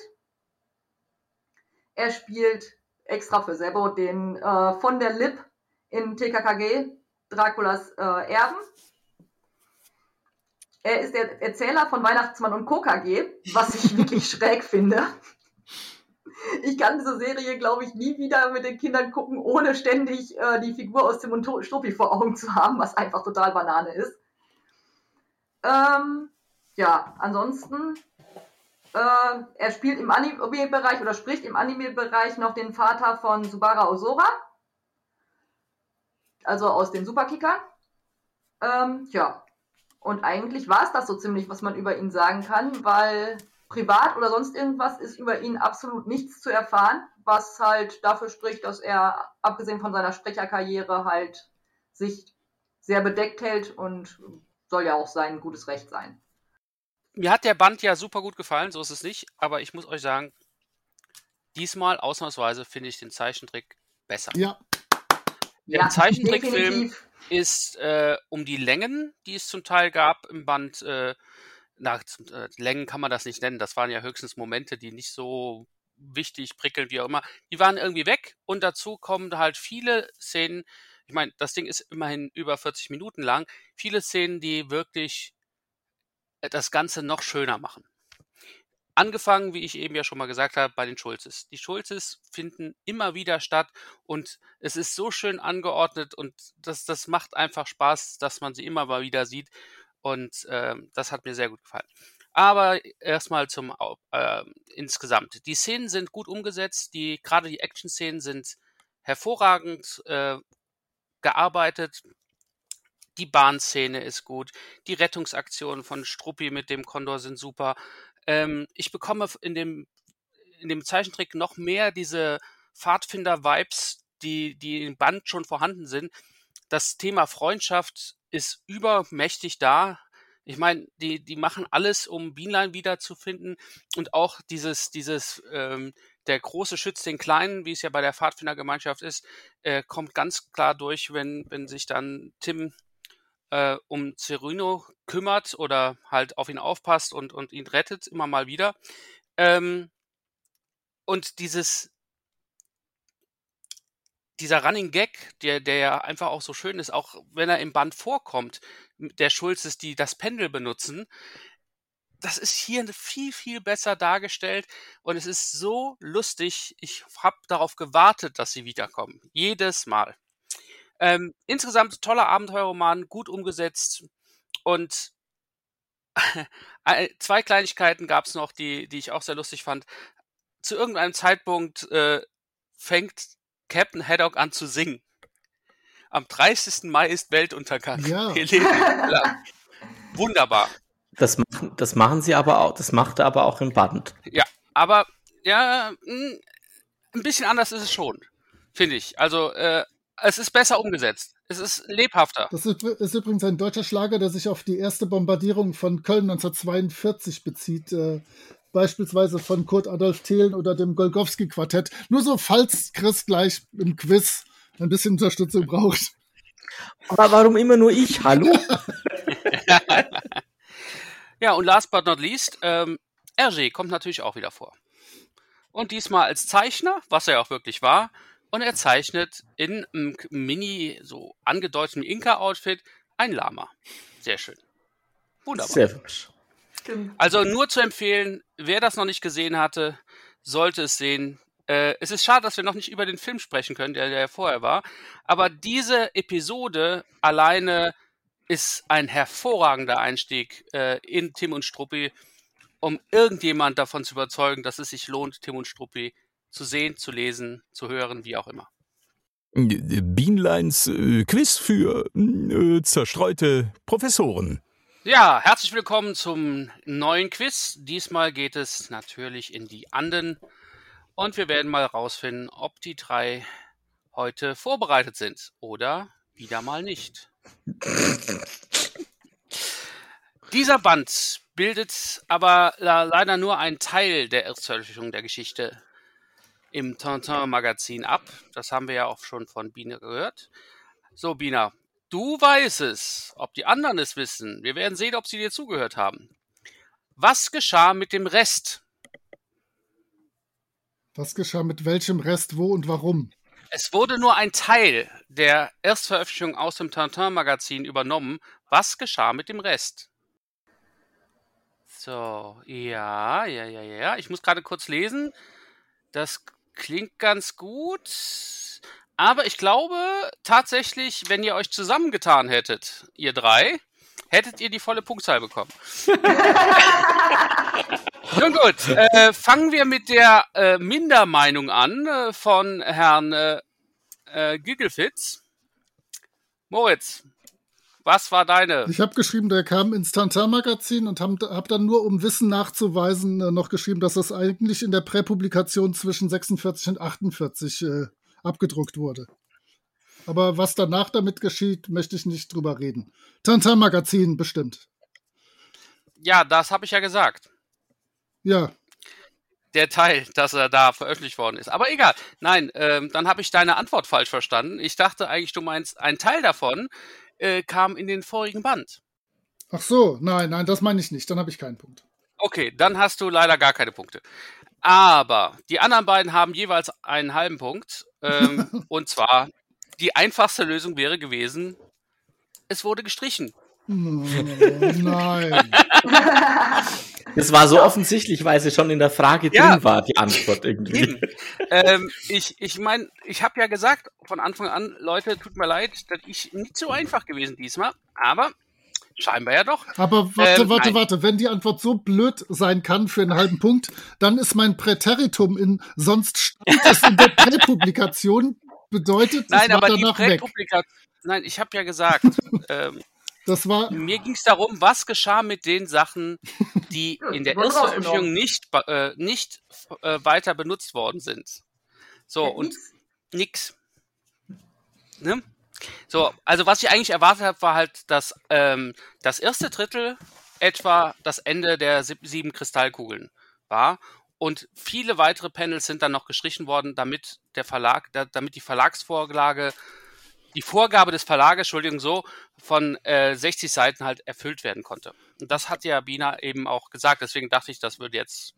Er spielt extra für Sebo den äh, von der Lip in TKKG Draculas äh, Erben. Er ist der Erzähler von Weihnachtsmann und KKG, was ich [LAUGHS] wirklich schräg finde. Ich kann diese Serie, glaube ich, nie wieder mit den Kindern gucken, ohne ständig äh, die Figur aus Tim und Struppi vor Augen zu haben, was einfach total Banane ist. Ähm, ja, ansonsten, äh, er spielt im Anime-Bereich oder spricht im Anime-Bereich noch den Vater von Subara Osora, also aus den Superkickern. Ähm, ja, und eigentlich war es das so ziemlich, was man über ihn sagen kann, weil privat oder sonst irgendwas ist über ihn absolut nichts zu erfahren, was halt dafür spricht, dass er, abgesehen von seiner Sprecherkarriere, halt sich sehr bedeckt hält und soll ja auch sein gutes Recht sein. Mir hat der Band ja super gut gefallen, so ist es nicht, aber ich muss euch sagen, diesmal ausnahmsweise finde ich den Zeichentrick besser. Ja. Der ja, Zeichentrickfilm definitiv ist äh, um die Längen, die es zum Teil gab im Band. Äh, nach äh, Längen kann man das nicht nennen. Das waren ja höchstens Momente, die nicht so wichtig, prickelnd, wie auch immer. Die waren irgendwie weg und dazu kommen halt viele Szenen. Ich meine, das Ding ist immerhin über 40 Minuten lang. Viele Szenen, die wirklich das Ganze noch schöner machen. Angefangen, wie ich eben ja schon mal gesagt habe, bei den Schulzes. Die Schulzes finden immer wieder statt und es ist so schön angeordnet und das, das macht einfach Spaß, dass man sie immer mal wieder sieht und äh, das hat mir sehr gut gefallen. Aber erstmal zum äh, insgesamt. Die Szenen sind gut umgesetzt, die gerade die Action-Szenen sind hervorragend äh, gearbeitet. Die Bahnszene ist gut, die Rettungsaktionen von Struppi mit dem Kondor sind super. Ähm, ich bekomme in dem, in dem Zeichentrick noch mehr diese Pfadfinder-Vibes, die, die im Band schon vorhanden sind. Das Thema Freundschaft ist übermächtig da. Ich meine, die, die machen alles, um Bienlein wiederzufinden und auch dieses, dieses, ähm, der große schützt den Kleinen, wie es ja bei der Pfadfindergemeinschaft ist, äh, kommt ganz klar durch, wenn, wenn sich dann Tim äh, um Cerino kümmert oder halt auf ihn aufpasst und, und ihn rettet immer mal wieder. Ähm, und dieses, dieser Running Gag, der, der ja einfach auch so schön ist, auch wenn er im Band vorkommt, der Schulz ist, die das Pendel benutzen, das ist hier viel, viel besser dargestellt und es ist so lustig. Ich habe darauf gewartet, dass sie wiederkommen. Jedes Mal. Ähm, insgesamt toller Abenteuerroman, gut umgesetzt und [LAUGHS] zwei Kleinigkeiten gab es noch, die, die ich auch sehr lustig fand. Zu irgendeinem Zeitpunkt äh, fängt Captain Haddock an zu singen. Am 30. Mai ist Weltuntergang. Ja. Wunderbar. Das machen, das machen sie aber auch, das macht er aber auch im Band. Ja, aber ja, hm, ein bisschen anders ist es schon, finde ich. Also äh, es ist besser umgesetzt. Es ist lebhafter. Das ist, ist, übrigens ein deutscher Schlager, der sich auf die erste Bombardierung von Köln 1942 bezieht. Äh, beispielsweise von Kurt Adolf Thelen oder dem Golgowski-Quartett. Nur so, falls Chris gleich im Quiz ein bisschen Unterstützung braucht. Aber warum immer nur ich? Hallo? [LAUGHS] ja, und last but not least, ähm, Hergé kommt natürlich auch wieder vor. Und diesmal als Zeichner, was er auch wirklich war, und er zeichnet in einem Mini, so angedeutetem Inka-Outfit ein Lama. Sehr schön. Wunderbar. Sehr hübsch. Also nur zu empfehlen, wer das noch nicht gesehen hatte, sollte es sehen. Äh, es ist schade, dass wir noch nicht über den Film sprechen können, der, der vorher war. Aber diese Episode alleine ist ein hervorragender Einstieg äh, in Tim und Struppi, um irgendjemand davon zu überzeugen, dass es sich lohnt, Tim und Struppi zu sehen, zu lesen, zu hören, wie auch immer. Bienleins äh, Quiz für äh, zerstreute Professoren. Ja, herzlich willkommen zum neuen Quiz. Diesmal geht es natürlich in die Anden und wir werden mal rausfinden, ob die drei heute vorbereitet sind oder wieder mal nicht. Dieser Band bildet aber leider nur einen Teil der Erstveröffentlichung der Geschichte im Tintin-Magazin ab. Das haben wir ja auch schon von Bina gehört. So, Bina, du weißt es. Ob die anderen es wissen, wir werden sehen, ob sie dir zugehört haben. Was geschah mit dem Rest? Was geschah mit welchem Rest, wo und warum? Es wurde nur ein Teil der Erstveröffentlichung aus dem Tintin-Magazin übernommen. Was geschah mit dem Rest? So, ja, ja, ja, ja. Ich muss gerade kurz lesen. Das klingt ganz gut. Aber ich glaube tatsächlich, wenn ihr euch zusammengetan hättet, ihr drei, hättet ihr die volle Punktzahl bekommen. [LAUGHS] Nun gut, äh, fangen wir mit der äh, Mindermeinung an äh, von Herrn äh, äh, Giggelfitz. Moritz, was war deine? Ich habe geschrieben, der kam ins Tantan-Magazin und habe hab dann nur, um Wissen nachzuweisen, äh, noch geschrieben, dass das eigentlich in der Präpublikation zwischen 46 und 48 äh, abgedruckt wurde. Aber was danach damit geschieht, möchte ich nicht drüber reden. Tantan-Magazin bestimmt. Ja, das habe ich ja gesagt. Ja. Der Teil, dass er da veröffentlicht worden ist. Aber egal. Nein, ähm, dann habe ich deine Antwort falsch verstanden. Ich dachte eigentlich, du meinst, ein Teil davon äh, kam in den vorigen Band. Ach so, nein, nein, das meine ich nicht. Dann habe ich keinen Punkt. Okay, dann hast du leider gar keine Punkte. Aber die anderen beiden haben jeweils einen halben Punkt. Ähm, [LAUGHS] und zwar, die einfachste Lösung wäre gewesen, es wurde gestrichen. Oh, [LAUGHS] nein. [LAUGHS] Das war so offensichtlich, weil sie schon in der Frage Ja. drin war, die Antwort [LAUGHS] irgendwie. Ähm, ich ich meine, ich habe ja gesagt von Anfang an, Leute, tut mir leid, das ist nicht so einfach gewesen diesmal, aber scheinbar ja doch. Aber warte, Ähm, warte, nein. warte. Wenn die Antwort so blöd sein kann für einen halben Punkt, dann ist mein Präteritum in sonst steht es in der [LAUGHS] Präpublikation bedeutet, es Nein, war aber die danach weg. Präpublikation. Nein, ich habe ja gesagt, [LAUGHS] ähm, Das war mir ging es darum, was geschah mit den Sachen, die [LAUGHS] in der Erstveröffentlichung nicht, äh, nicht äh, weiter benutzt worden sind. So, Ja, und nix. nix. Ne? So, also was ich eigentlich erwartet habe, war halt, dass ähm, das erste Drittel etwa das Ende der sieb- sieben Kristallkugeln war. Und viele weitere Panels sind dann noch gestrichen worden, damit der Verlag, da, damit die Verlagsvorlage, die Vorgabe des Verlages, Entschuldigung, so von äh, 60 Seiten halt erfüllt werden konnte. Und das hat ja Bina eben auch gesagt. Deswegen dachte ich, das würde jetzt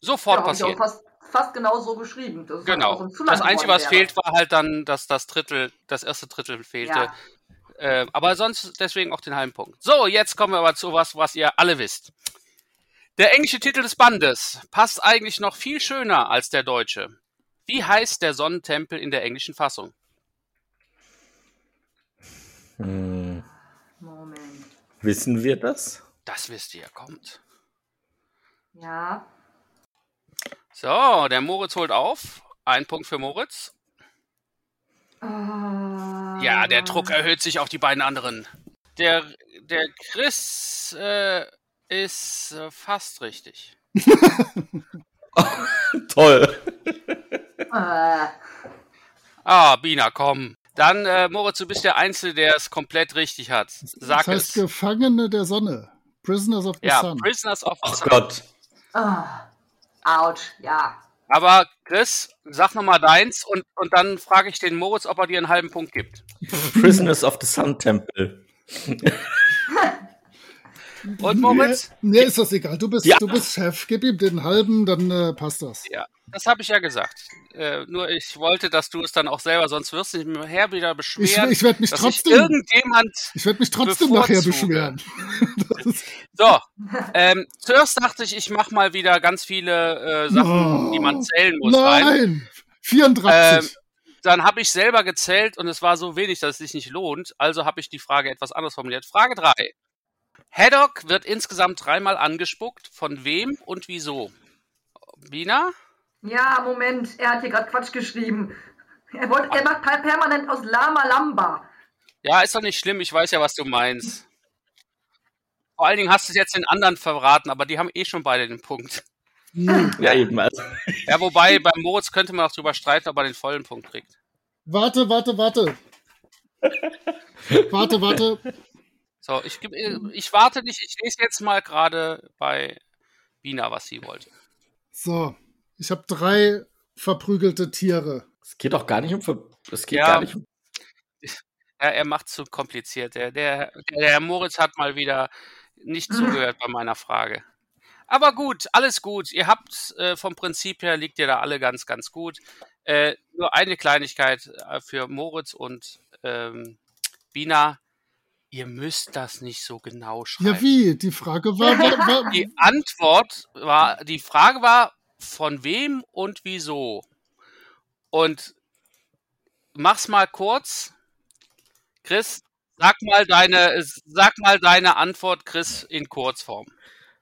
sofort ja, hab ich passieren. auch fast, fast genau so geschrieben. Das ist Genau. lang Das Einzige, was wäre. fehlt, war halt dann, dass das Drittel, das erste Drittel fehlte. Ja. Äh, aber sonst deswegen auch den halben Punkt. So, jetzt kommen wir aber zu was, was ihr alle wisst. Der englische Titel des Bandes passt eigentlich noch viel schöner als der deutsche. Wie heißt der Sonnentempel in der englischen Fassung? Hm, Moment. wissen wir das? Das wisst ihr, kommt. Ja. So, der Moritz holt auf. Ein Punkt für Moritz. Ah. Ja, der Druck erhöht sich auf die beiden anderen. Der, der Chris äh, ist äh, fast richtig. [LAUGHS] Toll. Äh, Ah, Bina, komm. Dann, äh, Moritz, du bist der Einzige, der es komplett richtig hat. Sag das heißt es. Gefangene der Sonne. Prisoners of the Ja, Sun. Prisoners of the Ach Sun. Gott. ah. Autsch, ja. Aber Chris, sag nochmal deins und, und dann frage ich den Moritz, ob er dir einen halben Punkt gibt. Prisoners of the Sun Temple. [LAUGHS] Und Moritz? Mir ist das egal. Du bist, Ja. du bist Chef. Gib ihm den halben, dann äh, passt das. Ja, das habe ich ja gesagt. Äh, nur ich wollte, dass du es dann auch selber, sonst wirst du dich nachher wieder Ich, beschweren. ich werde mich trotzdem, irgendjemand ich werde mich trotzdem nachher beschweren. [LAUGHS] So, ähm, zuerst dachte ich, ich mache mal wieder ganz viele äh, Sachen, Oh. die man zählen muss rein. nein, 34. dann habe ich selber gezählt und es war so wenig, dass es sich nicht lohnt. Also habe ich die Frage etwas anders formuliert. Frage 3. Haddock wird insgesamt dreimal angespuckt. Von wem und wieso? Bina? Ja, Moment, er hat hier gerade Quatsch geschrieben. Er, wollte, er macht per- permanent aus Lama Lamba. Ja, ist doch nicht schlimm. Ich weiß ja, was du meinst. Vor allen Dingen hast du es jetzt den anderen verraten, aber die haben eh schon beide den Punkt. Ja, eben. Also. Ja, wobei beim Moritz könnte man auch drüber streiten, ob er den vollen Punkt kriegt. Warte, warte, warte. warte, warte. So, ich, geb- ich warte nicht. Ich lese jetzt mal gerade bei Bina, was sie wollte. So, ich habe drei verprügelte Tiere. Es geht doch gar nicht um. Ver es geht Ja. gar nicht um. [LAUGHS] Ja, er macht zu kompliziert. Der, der, der Herr Moritz hat mal wieder nicht zugehört bei meiner Frage. Aber gut, alles gut. Ihr habt äh, vom Prinzip her liegt ihr da alle ganz, ganz gut. Äh, nur eine Kleinigkeit äh, für Moritz und ähm, Bina. Ihr müsst das nicht so genau schreiben. Ja, wie? Die Frage war, war, war [LAUGHS] Die Antwort war, die Frage war, von wem und wieso? Und mach's mal kurz. Chris, sag mal deine, sag mal deine Antwort, Chris, in Kurzform.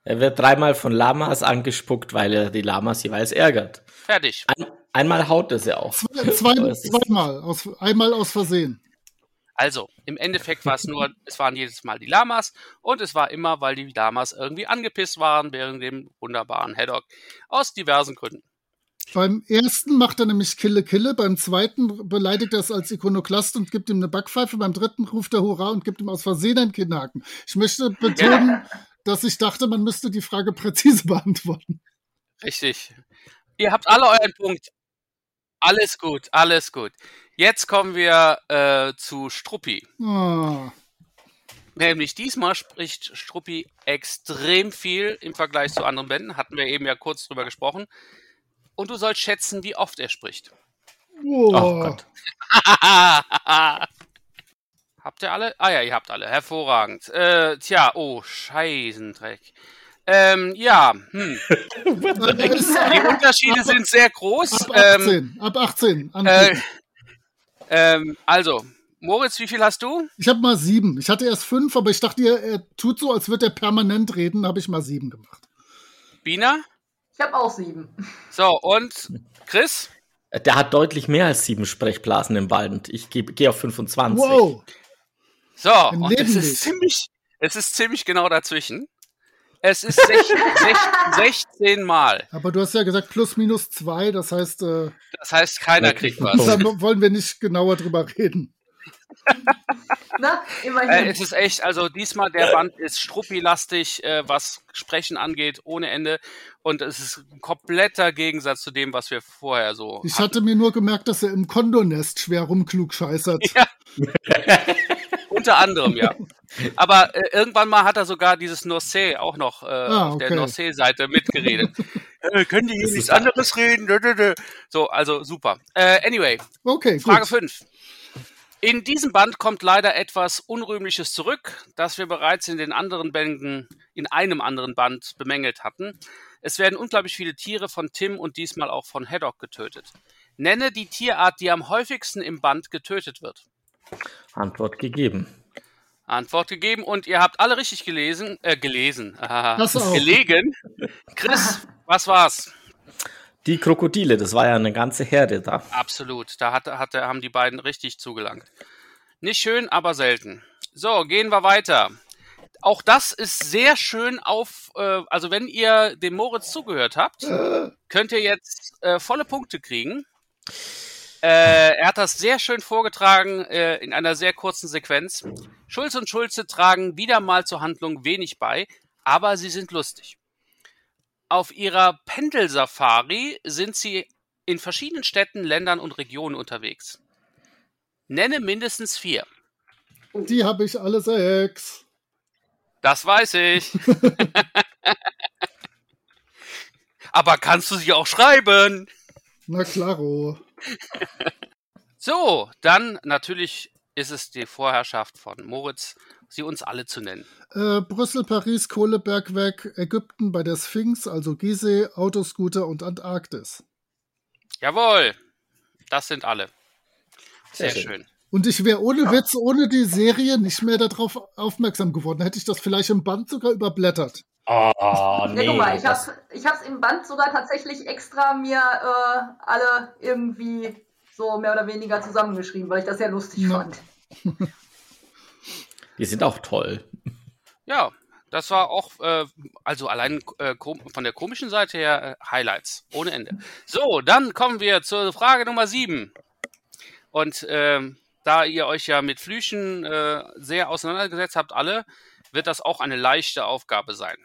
Er wird dreimal von Lamas angespuckt, weil er die Lamas jeweils ärgert. Fertig. Ein, einmal haut es ja auch. zwei, zwei, [LAUGHS] zweimal, aus, einmal aus Versehen. Also, im Endeffekt war es nur, es waren jedes Mal die Lamas und es war immer, weil die Lamas irgendwie angepisst waren während dem wunderbaren Haddock. Aus diversen Gründen. Beim ersten macht er nämlich Kille Kille, beim zweiten beleidigt er es als Ikonoklast und gibt ihm eine Backpfeife, beim dritten ruft er Hurra und gibt ihm aus Versehen einen Kinnhaken. Ich möchte betonen, dass ich dachte, man müsste die Frage präzise [LAUGHS] beantworten. Richtig. Ihr habt alle euren Punkt. Alles gut, alles gut. Jetzt kommen wir äh, zu Struppi. Ah, Nämlich diesmal spricht Struppi extrem viel im Vergleich zu anderen Bänden. Hatten wir eben ja kurz drüber gesprochen. Und du sollst schätzen, wie oft er spricht. oh. Oh Gott. [LAUGHS] habt ihr alle? Ah ja, ihr habt alle. Hervorragend. Äh, tja, oh, Scheißendreck. Ähm, ja, hm. [LAUGHS] Die Unterschiede sind sehr groß. Ab Ähm, 18, ab 18. äh, anklicken. Ähm, also, Moritz, wie viel hast du? Ich habe mal sieben. Ich hatte erst fünf, aber ich dachte, er, er tut so, als würde er permanent reden, habe ich mal sieben gemacht. Bina? Ich habe auch sieben. So, und Chris? Der hat deutlich mehr als sieben Sprechblasen im Band. Ich gehe geh auf 25. Wow. So, und es ist ziemlich, es ist ziemlich genau dazwischen. Es ist 16, 16 Mal. Aber du hast ja gesagt plus minus zwei, das heißt, äh, Das heißt, keiner kriegt was. da wollen wir nicht genauer drüber reden. [LAUGHS] Na, Äh, immerhin. es ist echt, also diesmal der Band ist struppilastig, äh, was Sprechen angeht, ohne Ende. Und es ist ein kompletter Gegensatz zu dem, was wir vorher so Ich hatten. hatte mir nur gemerkt, dass er im Kondonest schwer rumklugscheißert. Ja. [LAUGHS] Unter anderem, ja. [LAUGHS] Aber äh, irgendwann mal hat er sogar dieses Norsay auch noch äh, Ah, auf der okay. Norsay-Seite mitgeredet. [LAUGHS] äh, können die hier nichts anderes reden? So, also super. Äh, anyway, Okay, Frage gut. 5. In diesem Band kommt leider etwas Unrühmliches zurück, das wir bereits in den anderen Bänden, in einem anderen Band bemängelt hatten. Es werden unglaublich viele Tiere von Tim und diesmal auch von Haddock getötet. Nenne die Tierart, die am häufigsten im Band getötet wird. Antwort gegeben. Antwort gegeben und ihr habt alle richtig gelesen, äh, gelesen, [LAUGHS] auch. gelegen. Chris, was war's? Die Krokodile, das war ja eine ganze Herde da. Absolut, da hatte, hatte, haben die beiden richtig zugelangt. Nicht schön, aber selten. So, gehen wir weiter. Auch das ist sehr schön auf, äh, also wenn ihr dem Moritz zugehört habt, [LAUGHS] könnt ihr jetzt äh, volle Punkte kriegen. Äh, er hat das sehr schön vorgetragen äh, in einer sehr kurzen Sequenz. Schulz und Schulze tragen wieder mal zur Handlung wenig bei, aber sie sind lustig. Auf ihrer Pendelsafari sind sie in verschiedenen Städten, Ländern und Regionen unterwegs. Nenne mindestens vier. Die habe ich alle sechs. Das weiß ich. [LAUGHS] [LAUGHS] Aber kannst du sie auch schreiben? Na klaro. [LAUGHS] So, dann natürlich ist es die Vorherrschaft von Moritz, sie uns alle zu nennen. Äh, Brüssel, Paris, Kohlebergwerk, Ägypten bei der Sphinx, also Gizeh, Autoscooter und Antarktis. Jawohl, das sind alle. Sehr, Sehr schön. schön. Und ich wäre ohne Witz, ohne die Serie nicht mehr darauf aufmerksam geworden. Hätte ich das vielleicht im Band sogar überblättert. Oh, nee, ja, guck mal, ich habe ich hab's im Band sogar tatsächlich extra mir äh, alle irgendwie so mehr oder weniger zusammengeschrieben, weil ich das sehr lustig ja. fand. [LAUGHS] Die sind auch toll. Ja, das war auch, äh, also allein äh, von der komischen Seite her äh, Highlights, ohne Ende. So, dann kommen wir zur Frage Nummer 7. Und ähm, da ihr euch ja mit Flüchen äh, sehr auseinandergesetzt habt, alle, wird das auch eine leichte Aufgabe sein.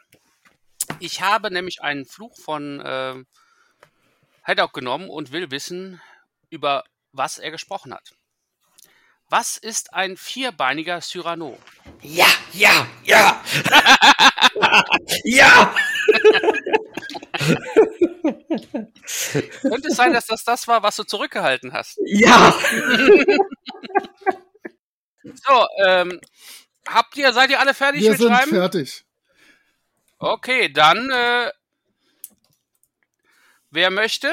Ich habe nämlich einen Fluch von äh, Haddock genommen und will wissen, über was er gesprochen hat. Was ist ein vierbeiniger Cyrano? Ja, ja, ja. [LAUGHS] ja. [LAUGHS] Könnte es sein, dass das das war, was du zurückgehalten hast? Ja. [LAUGHS] so, ähm, habt ihr, seid ihr alle fertig Wir mit sind Schreiben? fertig. Okay, dann, äh, wer möchte?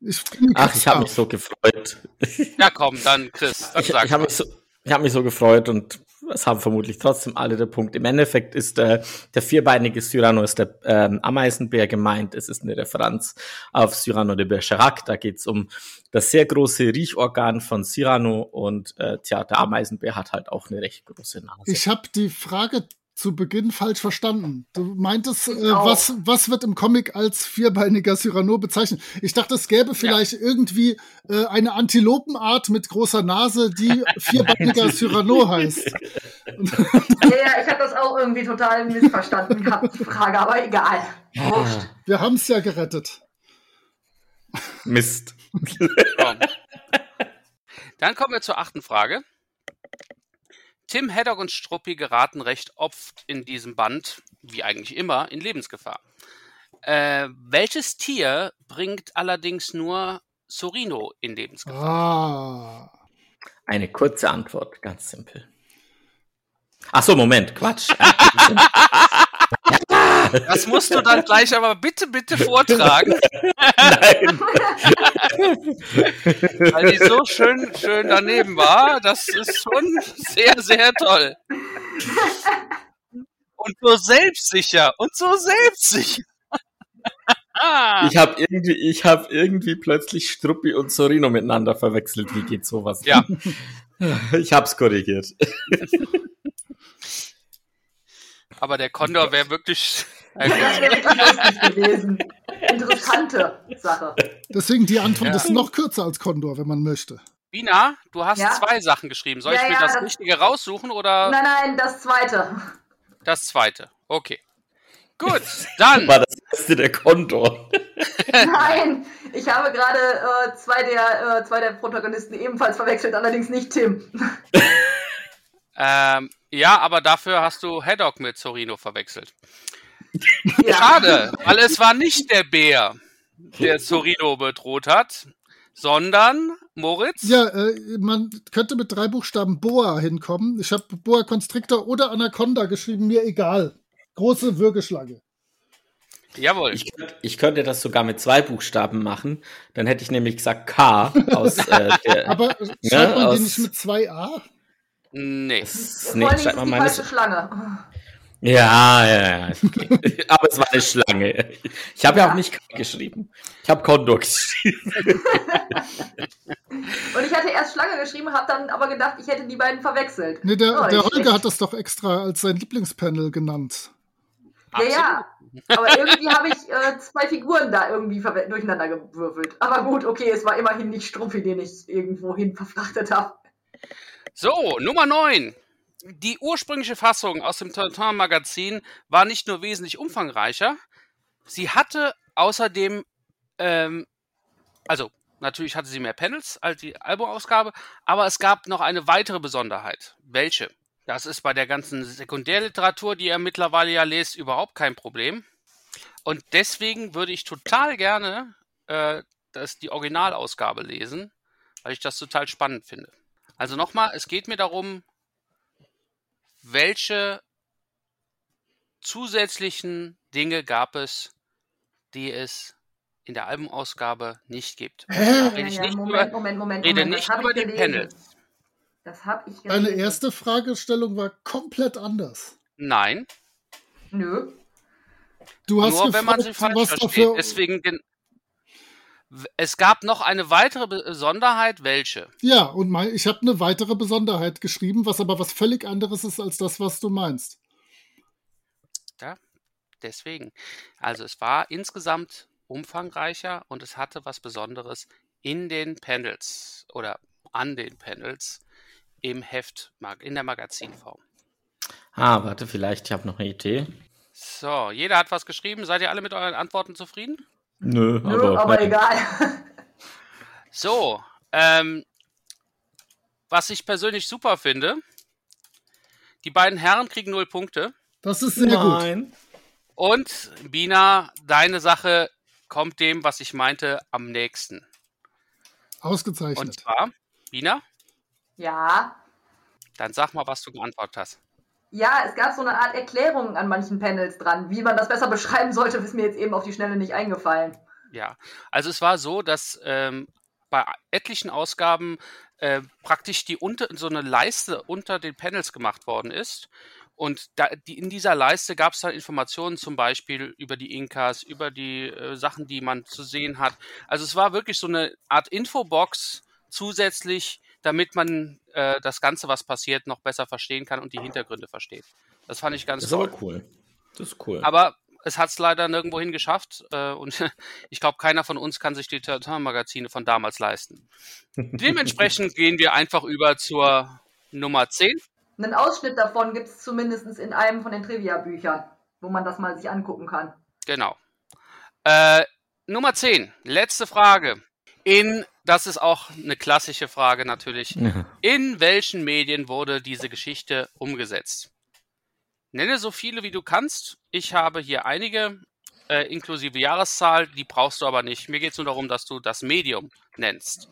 Ich Ach, ich habe mich so gefreut. Ja, komm, dann Chris. Dann ich ich habe mich, so, hab mich so gefreut und es haben vermutlich trotzdem alle der Punkt. Im Endeffekt ist äh, der vierbeinige Cyrano ist der ähm, Ameisenbär gemeint. Es ist eine Referenz auf Cyrano de Bergerac. Da geht es um das sehr große Riechorgan von Cyrano und äh, tja, der Ameisenbär hat halt auch eine recht große Nase. Ich habe die Frage zu Beginn falsch verstanden. Du meintest, äh, was, was wird im Comic als vierbeiniger Cyrano bezeichnet? Ich dachte, es gäbe vielleicht ja. irgendwie äh, eine Antilopenart mit großer Nase, die vierbeiniger [LAUGHS] Cyrano heißt. [LAUGHS] ja, ich habe das auch irgendwie total missverstanden gehabt, die Frage, aber egal. Wurscht. Wir haben es ja gerettet. Mist. [LAUGHS] Dann kommen wir zur achten Frage. Tim, Haddock und Struppi geraten recht oft in diesem Band, wie eigentlich immer, in Lebensgefahr. Äh, welches Tier bringt allerdings nur Sorino in Lebensgefahr? Ah. Eine kurze Antwort, ganz simpel. Ach so, Moment, Quatsch. [LAUGHS] Das musst du dann gleich aber bitte, bitte vortragen. Nein. Weil die so schön, schön daneben war. Das ist schon sehr, sehr toll. Und so selbstsicher. Und so selbstsicher. Ich habe irgendwie, ich habe irgendwie plötzlich Struppi und Sorino miteinander verwechselt. Wie geht sowas? Ja. [LAUGHS] Ich hab's korrigiert. Aber der Condor wäre wirklich. Das wäre wirklich lustig gewesen. Interessante Sache. Deswegen die Antwort ja. ist noch kürzer als Condor, wenn man möchte. Bina, du hast ja? zwei Sachen geschrieben. Soll ja, ich mir das, das Richtige raussuchen oder? Nein, nein, das zweite. Das zweite. Okay. Gut, [LAUGHS] dann. War das erste der Condor? Nein, ich habe gerade äh, zwei, der, äh, zwei der Protagonisten ebenfalls verwechselt, allerdings nicht Tim. ähm, ja, aber dafür hast du Haddock mit Sorino verwechselt. Ja. Schade, weil es war nicht der Bär, der Sorino bedroht hat, sondern Moritz? Ja, äh, man könnte mit drei Buchstaben Boa hinkommen. Ich habe Boa Constrictor oder Anaconda geschrieben, mir egal. Große Würgeschlange. Jawohl. Ich, ich, könnte das sogar mit zwei Buchstaben machen. Dann hätte ich nämlich gesagt K aus äh, der. [LAUGHS] Aber schreibt man aus, die nicht mit zwei A? Nee. Das, nee, schreibt man mal falsche Schlange. Ja, ja, ja. Okay. [LAUGHS] Aber es war eine Schlange. Ich habe ja. ja. auch nicht K geschrieben. Ich habe Kondor geschrieben. [LAUGHS] Und ich hatte erst Schlange geschrieben, habe dann aber gedacht, ich hätte die beiden verwechselt. Nee, der, oh, der Holger hat das doch extra als sein Lieblingspanel genannt. Ja, ja. Aber irgendwie habe ich äh, zwei Figuren da irgendwie durcheinander gewürfelt. Aber gut, okay, es war immerhin nicht Struppi, den ich irgendwo hin verfrachtet habe. So, Nummer 9. Die ursprüngliche Fassung aus dem Tintin-Magazin war nicht nur wesentlich umfangreicher, sie hatte außerdem, ähm, also natürlich hatte sie mehr Panels als die Albumausgabe, aber es gab noch eine weitere Besonderheit. Welche? Das ist bei der ganzen Sekundärliteratur, die ihr mittlerweile ja lest, überhaupt kein Problem. Und deswegen würde ich total gerne äh, das, die Originalausgabe lesen, weil ich das total spannend finde. Also nochmal, es geht mir darum, welche zusätzlichen Dinge gab es, die es in der Albumausgabe nicht gibt. Hä? Da Ja, rede ich ja, nicht Moment, über, Moment, Moment, rede Moment. nicht über die gelesen. Panels. Das habe ich Deine gelesen. erste Fragestellung war komplett anders. Nein, Nö. Du hast nur wenn man sie gefragt, falsch versteht. dafür. Deswegen, gen- es gab noch eine weitere Besonderheit, welche? Ja, und mein, ich habe eine weitere Besonderheit geschrieben, was aber was völlig anderes ist als das, was du meinst. Ja, deswegen. Also es war insgesamt umfangreicher und es hatte was Besonderes in den Panels oder an den Panels im Heft, mag- in der Magazinform. Ah, warte, vielleicht, ich habe noch eine Idee. So, jeder hat was geschrieben. Seid ihr alle mit euren Antworten zufrieden? Nö, Nö, aber, aber egal. So, ähm, was ich persönlich super finde, die beiden Herren kriegen null Punkte Das ist sehr gut. Nein. und Bina, deine Sache kommt dem, was ich meinte, am nächsten. Und Ausgezeichnet. zwar, Bina, Ja. dann sag mal, was du geantwortet hast. Ja, es gab so eine Art Erklärung an manchen Panels dran. Wie man das besser [LAUGHS] beschreiben sollte, ist mir jetzt eben auf die Schnelle nicht eingefallen. Ja, also es war so, dass ähm, bei etlichen Ausgaben äh, praktisch die unter, so eine Leiste unter den Panels gemacht worden ist. Und da, die, in dieser Leiste gab es dann Informationen zum Beispiel über die Inkas, über die äh, Sachen, die man zu sehen hat. Also es war wirklich so eine Art Infobox zusätzlich, damit man äh, das Ganze, was passiert, noch besser verstehen kann und die Hintergründe versteht. Das fand ich ganz Das ist toll. aber cool. Das ist cool. Aber es hat es leider nirgendwo hin geschafft äh, und [LAUGHS] ich glaube, keiner von uns kann sich die Tintin-Magazine von damals leisten. [LAUGHS] Dementsprechend gehen wir einfach über zur Nummer 10. Einen Ausschnitt davon gibt es zumindest in einem von den Trivia-Büchern, wo man das mal sich angucken kann. Genau. Äh, Nummer 10, letzte Frage. In, das ist auch eine klassische Frage natürlich. In welchen Medien wurde diese Geschichte umgesetzt? Nenne so viele, wie du kannst. Ich habe hier einige, äh, inklusive Jahreszahl, die brauchst du aber nicht. Mir geht es nur darum, dass du das Medium nennst.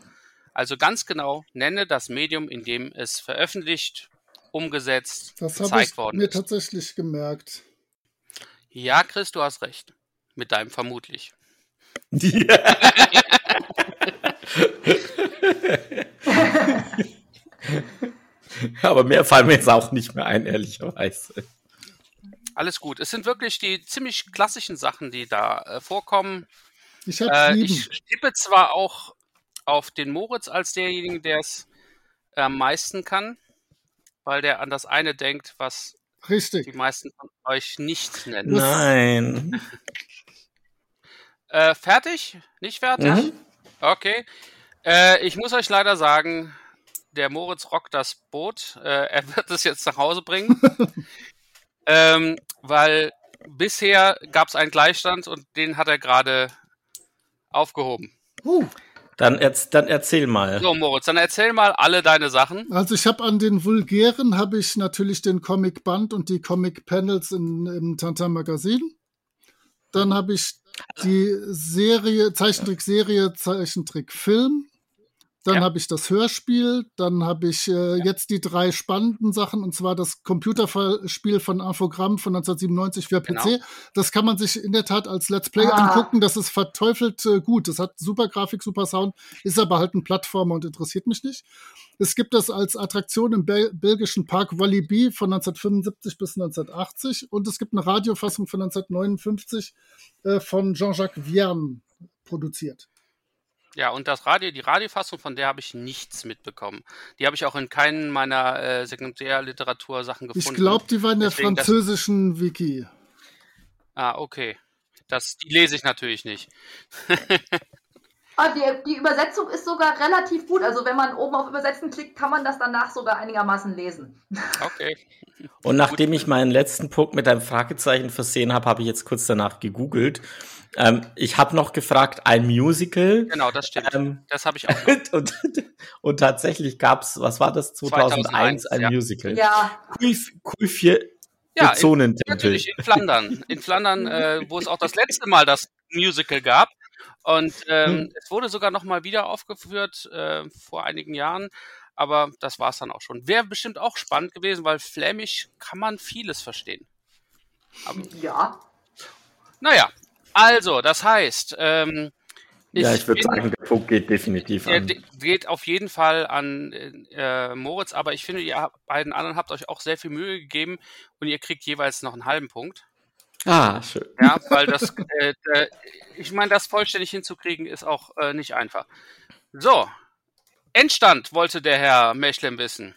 Also ganz genau, nenne das Medium, in dem es veröffentlicht, umgesetzt, Das habe gezeigt ich worden mir ist. tatsächlich gemerkt. Ja, Chris, du hast recht. Mit deinem vermutlich. [LAUGHS] [LAUGHS] [LAUGHS] aber mehr fallen mir jetzt auch nicht mehr ein, ehrlicherweise. Alles gut. Es sind wirklich die ziemlich klassischen Sachen, die da äh, vorkommen. Ich Äh, ich tippe zwar auch auf den Moritz als derjenigen, der es am meisten kann, weil der an das eine denkt, was Richtig. die meisten von euch nicht nennen. Nein. Äh, fertig? Nicht fertig? Mhm. Okay. Äh, ich muss euch leider sagen, der Moritz rockt das Boot. Äh, er wird es jetzt nach Hause bringen. [LAUGHS] ähm, weil bisher gab es einen Gleichstand und den hat er gerade aufgehoben. Uh, Dann, erz, dann erzähl mal. So, Moritz, dann erzähl mal alle deine Sachen. also ich habe an den Vulgären habe ich natürlich den Comic Band und die Comic Panels in, im Tantan Magazin. Dann habe ich die Serie, Zeichentrickserie, Zeichentrickfilm. Dann Ja. habe ich das Hörspiel. Dann habe ich äh, jetzt die drei spannenden Sachen, und zwar das Computerspiel von Infogramm von 1997 für PC. Genau. Das kann man sich in der Tat als Let's Play Ah. angucken. Das ist verteufelt äh, gut. Das hat super Grafik, super Sound, ist aber halt ein Plattformer und interessiert mich nicht. Es gibt das als Attraktion im Bel belgischen Park Walibi von 1975 bis 1980 und es gibt eine Radiofassung von 1959 äh, von Jean-Jacques Vierne produziert. Ja, und das Radio, die Radiofassung, von der habe ich nichts mitbekommen. Die habe ich auch in keinen meiner äh, Sekundärliteratursachen gefunden. Ich glaube, die war in der Deswegen das- französischen Wiki. Ah, okay. Das, die lese ich natürlich nicht. Ah, die, die Übersetzung ist sogar relativ gut. Also wenn man oben auf Übersetzen klickt, kann man das danach sogar einigermaßen lesen. Okay. Und nachdem ich meinen letzten Punkt mit einem Fragezeichen versehen habe, habe ich jetzt kurz danach gegoogelt. Ähm, ich habe noch gefragt, ein Musical. Genau, das stimmt. Ähm, Das habe ich auch. Noch. [LAUGHS] und, und tatsächlich gab es, was war das, 2001, 2001, ein ja. Musical. Ja, Cool, cool für Ja, der in, natürlich in Flandern. In Flandern, äh, wo es auch das letzte Mal das Musical gab. Und ähm, Hm. es wurde sogar noch mal wieder aufgeführt äh, vor einigen Jahren. Aber das war es dann auch schon. Wäre bestimmt auch spannend gewesen, weil Flämisch kann man vieles verstehen. Aber, ja. naja, also, das heißt, ähm, ja, ich würde sagen, der Punkt geht definitiv an. geht auf jeden Fall an äh, Moritz, aber ich finde, ihr beiden anderen habt euch auch sehr viel Mühe gegeben und ihr kriegt jeweils noch einen halben Punkt. Ah, schön. Ja, weil das, äh, äh, ich meine, das vollständig hinzukriegen ist auch äh, nicht einfach. So, Endstand wollte der Herr Mechlem wissen.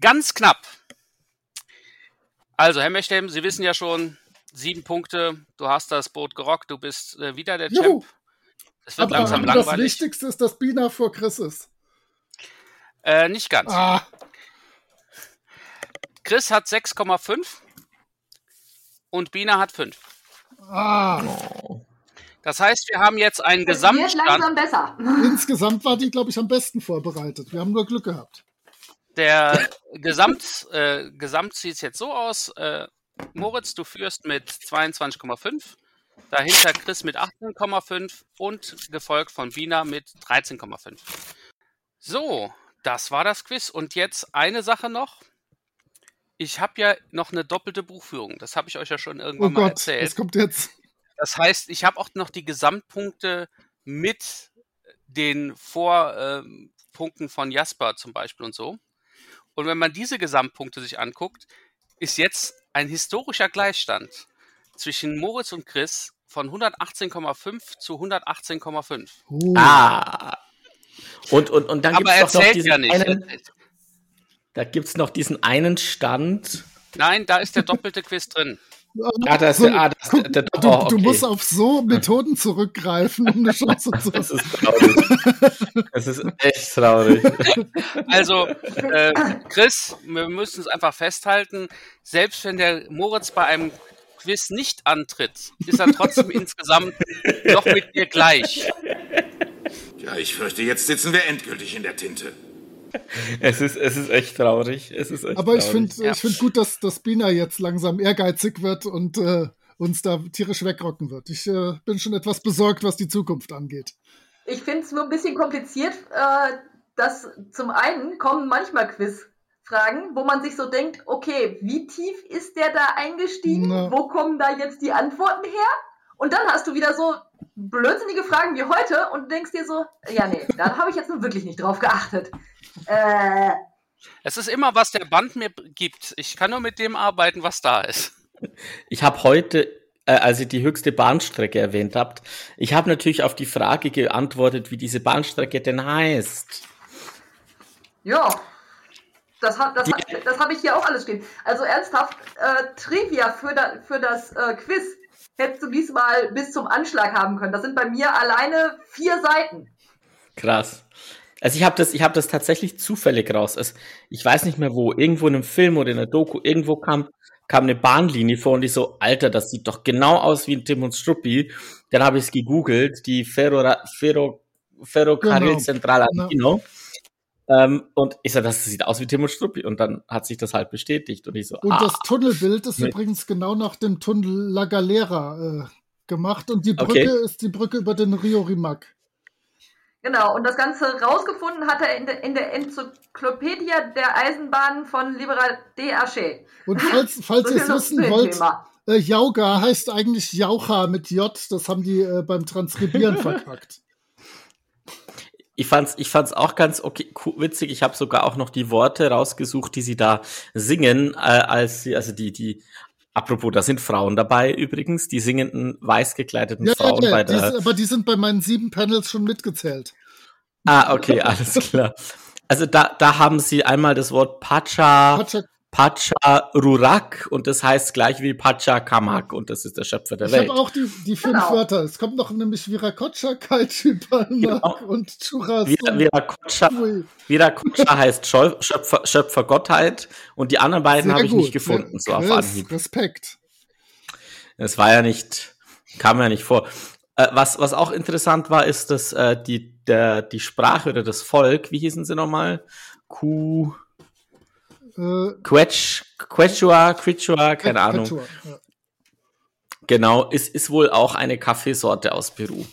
Ganz knapp. Also, Herr Mechlem, Sie wissen ja schon, sieben Punkte, du hast das Boot gerockt, du bist äh, wieder der Juhu. Champ. Es wird Aber langsam das langweilig. Wichtigste ist, dass Bina vor Chris ist. Äh, nicht ganz. Ah, Chris hat 6,5 und Bina hat 5. ah. Das heißt, wir haben jetzt einen wird Gesamtstand. langsam besser. [LAUGHS] Insgesamt war die, glaube ich, am besten vorbereitet. Wir haben nur Glück gehabt. Der Gesamt, äh, Gesamt sieht jetzt so aus. Äh, Moritz, du führst mit 22,5. Dahinter Chris mit 18,5 und gefolgt von Bina mit 13,5. So, das war das Quiz. Und jetzt eine Sache noch. Ich habe ja noch eine doppelte Buchführung. Das habe ich euch ja schon Oh irgendwann mal Gott, erzählt. was kommt jetzt? Das heißt, ich habe auch noch die Gesamtpunkte mit den Vorpunkten von Jasper zum Beispiel und so. Und wenn man diese Gesamtpunkte sich anguckt, ist jetzt ein historischer Gleichstand zwischen Moritz und Chris von 118,5 zu 118,5. Oh. Ah. Und, und, und dann gibt es doch noch diesen ja nicht. einen, da gibt's noch diesen einen Stand. Nein, da ist der doppelte Quiz drin. Ah, da ist So, ah, das, guck, der, der, du, oh, du okay. musst auf so Methoden zurückgreifen, um eine Chance zu Das ist traurig. [LAUGHS] Das ist echt traurig. [LAUGHS] Also, äh, Chris, wir müssen es einfach festhalten, selbst wenn der Moritz bei einem Quiz nicht antritt, ist er trotzdem [LAUGHS] insgesamt noch mit dir gleich. Ja, ich fürchte, jetzt sitzen wir endgültig in der Tinte. [LAUGHS] Es ist, es ist echt traurig. Es ist echt Aber ich finde ich find gut, dass, dass Bina jetzt langsam ehrgeizig wird und äh, uns da tierisch wegrocken wird. Ich äh, bin schon etwas besorgt, was die Zukunft angeht. Ich finde es nur ein bisschen kompliziert, äh, dass zum einen kommen manchmal Quizfragen, wo man sich so denkt, okay, wie tief ist der da eingestiegen? Na. Wo kommen da jetzt die Antworten her? Und dann hast du wieder so blödsinnige Fragen wie heute und denkst dir so, ja, nee, da habe ich jetzt nun wirklich nicht drauf geachtet. Äh, Es ist immer, was der Band mir gibt. Ich kann nur mit dem arbeiten, was da ist. Ich habe heute, äh, als ihr die höchste Bahnstrecke erwähnt habt, ich habe natürlich auf die Frage geantwortet, wie diese Bahnstrecke denn heißt. ja, das, ha- das, ha- das habe ich hier auch alles stehen. Also ernsthaft, äh, Trivia für, da, für das äh, Quiz hättest du diesmal bis zum Anschlag haben können. Das sind bei mir alleine vier Seiten. Krass. Also ich habe das, ich habe das tatsächlich zufällig raus. Es, ich weiß nicht mehr wo, irgendwo in einem Film oder in einer Doku, irgendwo kam, kam eine Bahnlinie vor und ich so, Alter, das sieht doch genau aus wie ein Tim und Struppi. Dann habe ich es gegoogelt, die Ferro, Ferro, Ferrocarril Genau. Central. Argentino. Ähm, und ich so, das sieht aus wie Tim und Struppi. Und dann hat sich das halt bestätigt. Und ich so, Und ah, das Tunnelbild ist Nee. übrigens genau nach dem Tunnel La Galera äh, gemacht und die Brücke Okay. ist die Brücke über den Rio Rimac. Genau, und das Ganze rausgefunden hat er in, der in der Enzyklopädie der Eisenbahnen von Liberal D. Arche. Und falls, falls So ihr es wissen wollt, äh, Jauga heißt eigentlich Jaucha mit J. Das haben die äh, beim Transkribieren [LAUGHS] verkackt. Ich fand's, ich fand's auch ganz okay, witzig. Ich habe sogar auch noch die Worte rausgesucht, die sie da singen, äh, als sie, also die, die, apropos, da sind Frauen dabei übrigens, die singenden weiß gekleideten Ja, Frauen ja, bei die, der. aber die sind bei meinen sieben Panels schon mitgezählt. Ah, okay, alles klar. Also da, da haben sie einmal das Wort Pacha, Pacha- Pacha Rurak und das heißt gleich wie Pacha Kamak und das ist der Schöpfer der Ich Welt. habe auch die, die fünf Genau. Wörter. Es kommt noch nämlich Viracocha, Kaichi, Palmak Genau. und Churras. Vira- und Viracocha. Viracocha [LAUGHS] heißt Schöpfer, Schöpfer Gottheit und die anderen beiden habe ich nicht gefunden, so auf Anhieb. Respekt. Es war ja nicht, kam ja nicht vor. Äh, was, was auch interessant war, ist, dass äh, die, der, die Sprache oder das Volk, wie hießen sie nochmal? Ku, Äh, Quech, Quechua, Quechua, keine Ahnung. Quechua, ja. Genau, ist, ist wohl auch eine Kaffeesorte aus Peru.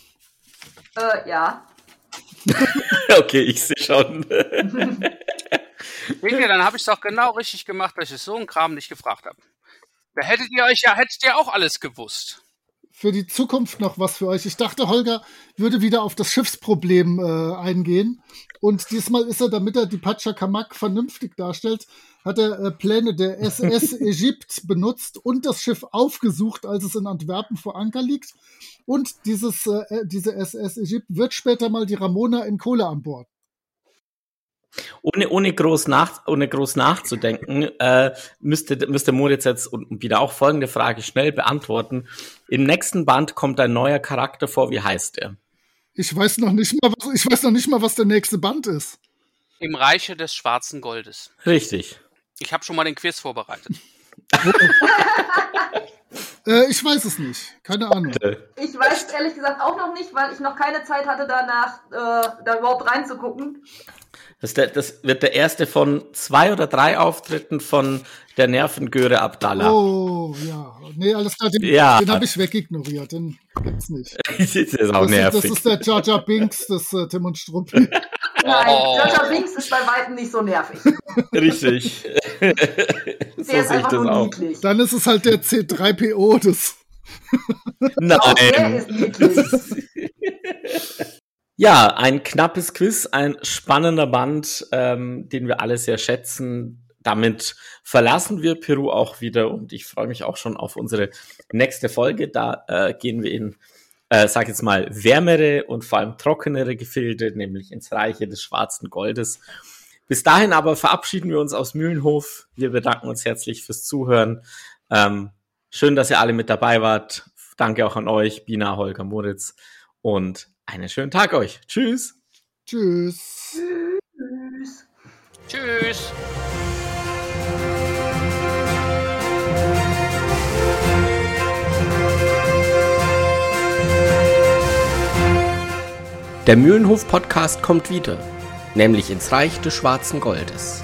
Äh, ja. [LAUGHS] okay, ich sehe schon. [LAUGHS] Ihr, dann habe ich es doch genau richtig gemacht, dass ich so einen Kram nicht gefragt habe. Da hättet ihr euch ja, hättet ihr auch alles gewusst. für die Zukunft noch was für euch. Ich dachte, Holger würde wieder auf das Schiffsproblem äh, eingehen. Und diesmal ist er, damit er die Pachacamac vernünftig darstellt, hat er äh, Pläne der [LAUGHS] SS Ägypt benutzt und das Schiff aufgesucht, als es in Antwerpen vor Anker liegt. Und dieses, äh, diese SS Ägypt wird später mal die Ramona in Kohle an Bord. Ohne, ohne, groß nach, ohne groß nachzudenken, äh, müsste, müsste Moritz jetzt wieder auch folgende Frage schnell beantworten. Im nächsten Band kommt ein neuer Charakter vor. Wie heißt er? Ich weiß noch nicht mal, was, ich weiß noch nicht mal, was der nächste Band ist. Im Reiche des schwarzen Goldes. Richtig. Ich habe schon mal den Quiz vorbereitet. [LAUGHS] äh, ich weiß es nicht. Keine Ahnung. Ich weiß es ehrlich gesagt auch noch nicht, weil ich noch keine Zeit hatte, danach äh, da überhaupt reinzugucken. Das, der, das, wird der erste von zwei oder drei Auftritten von der Nervengöre Abdallah. Oh, ja. Nee, alles klar, den, ja. den habe ich wegignoriert. Den gibt's nicht. [LAUGHS] das ist auch das, nervig. Das ist der Jar Jar Binks des äh, Tim und Struppi. [LAUGHS] Nein, oh. Jar Binks ist bei weitem nicht so nervig. Richtig. [LAUGHS] so der ist einfach nur niedlich. Dann ist es halt der C3PO des... Nein. Oh, der ist niedlich. Ja, ein knappes Quiz, ein spannender Band, ähm, den wir alle sehr schätzen. Damit verlassen wir Peru auch wieder und ich freue mich auch schon auf unsere nächste Folge. Da äh, gehen wir in, äh, sag jetzt mal, wärmere und vor allem trockenere Gefilde, nämlich ins Reiche des schwarzen Goldes. Bis dahin aber verabschieden wir uns aus Mühlenhof. Wir bedanken uns herzlich fürs Zuhören. Ähm, schön, dass ihr alle mit dabei wart. Danke auch an euch, Bina, Holger, Moritz und einen schönen Tag euch. Tschüss. Tschüss. Tschüss. Tschüss. Der Mühlenhof-Podcast kommt wieder, nämlich ins Reich des schwarzen Goldes.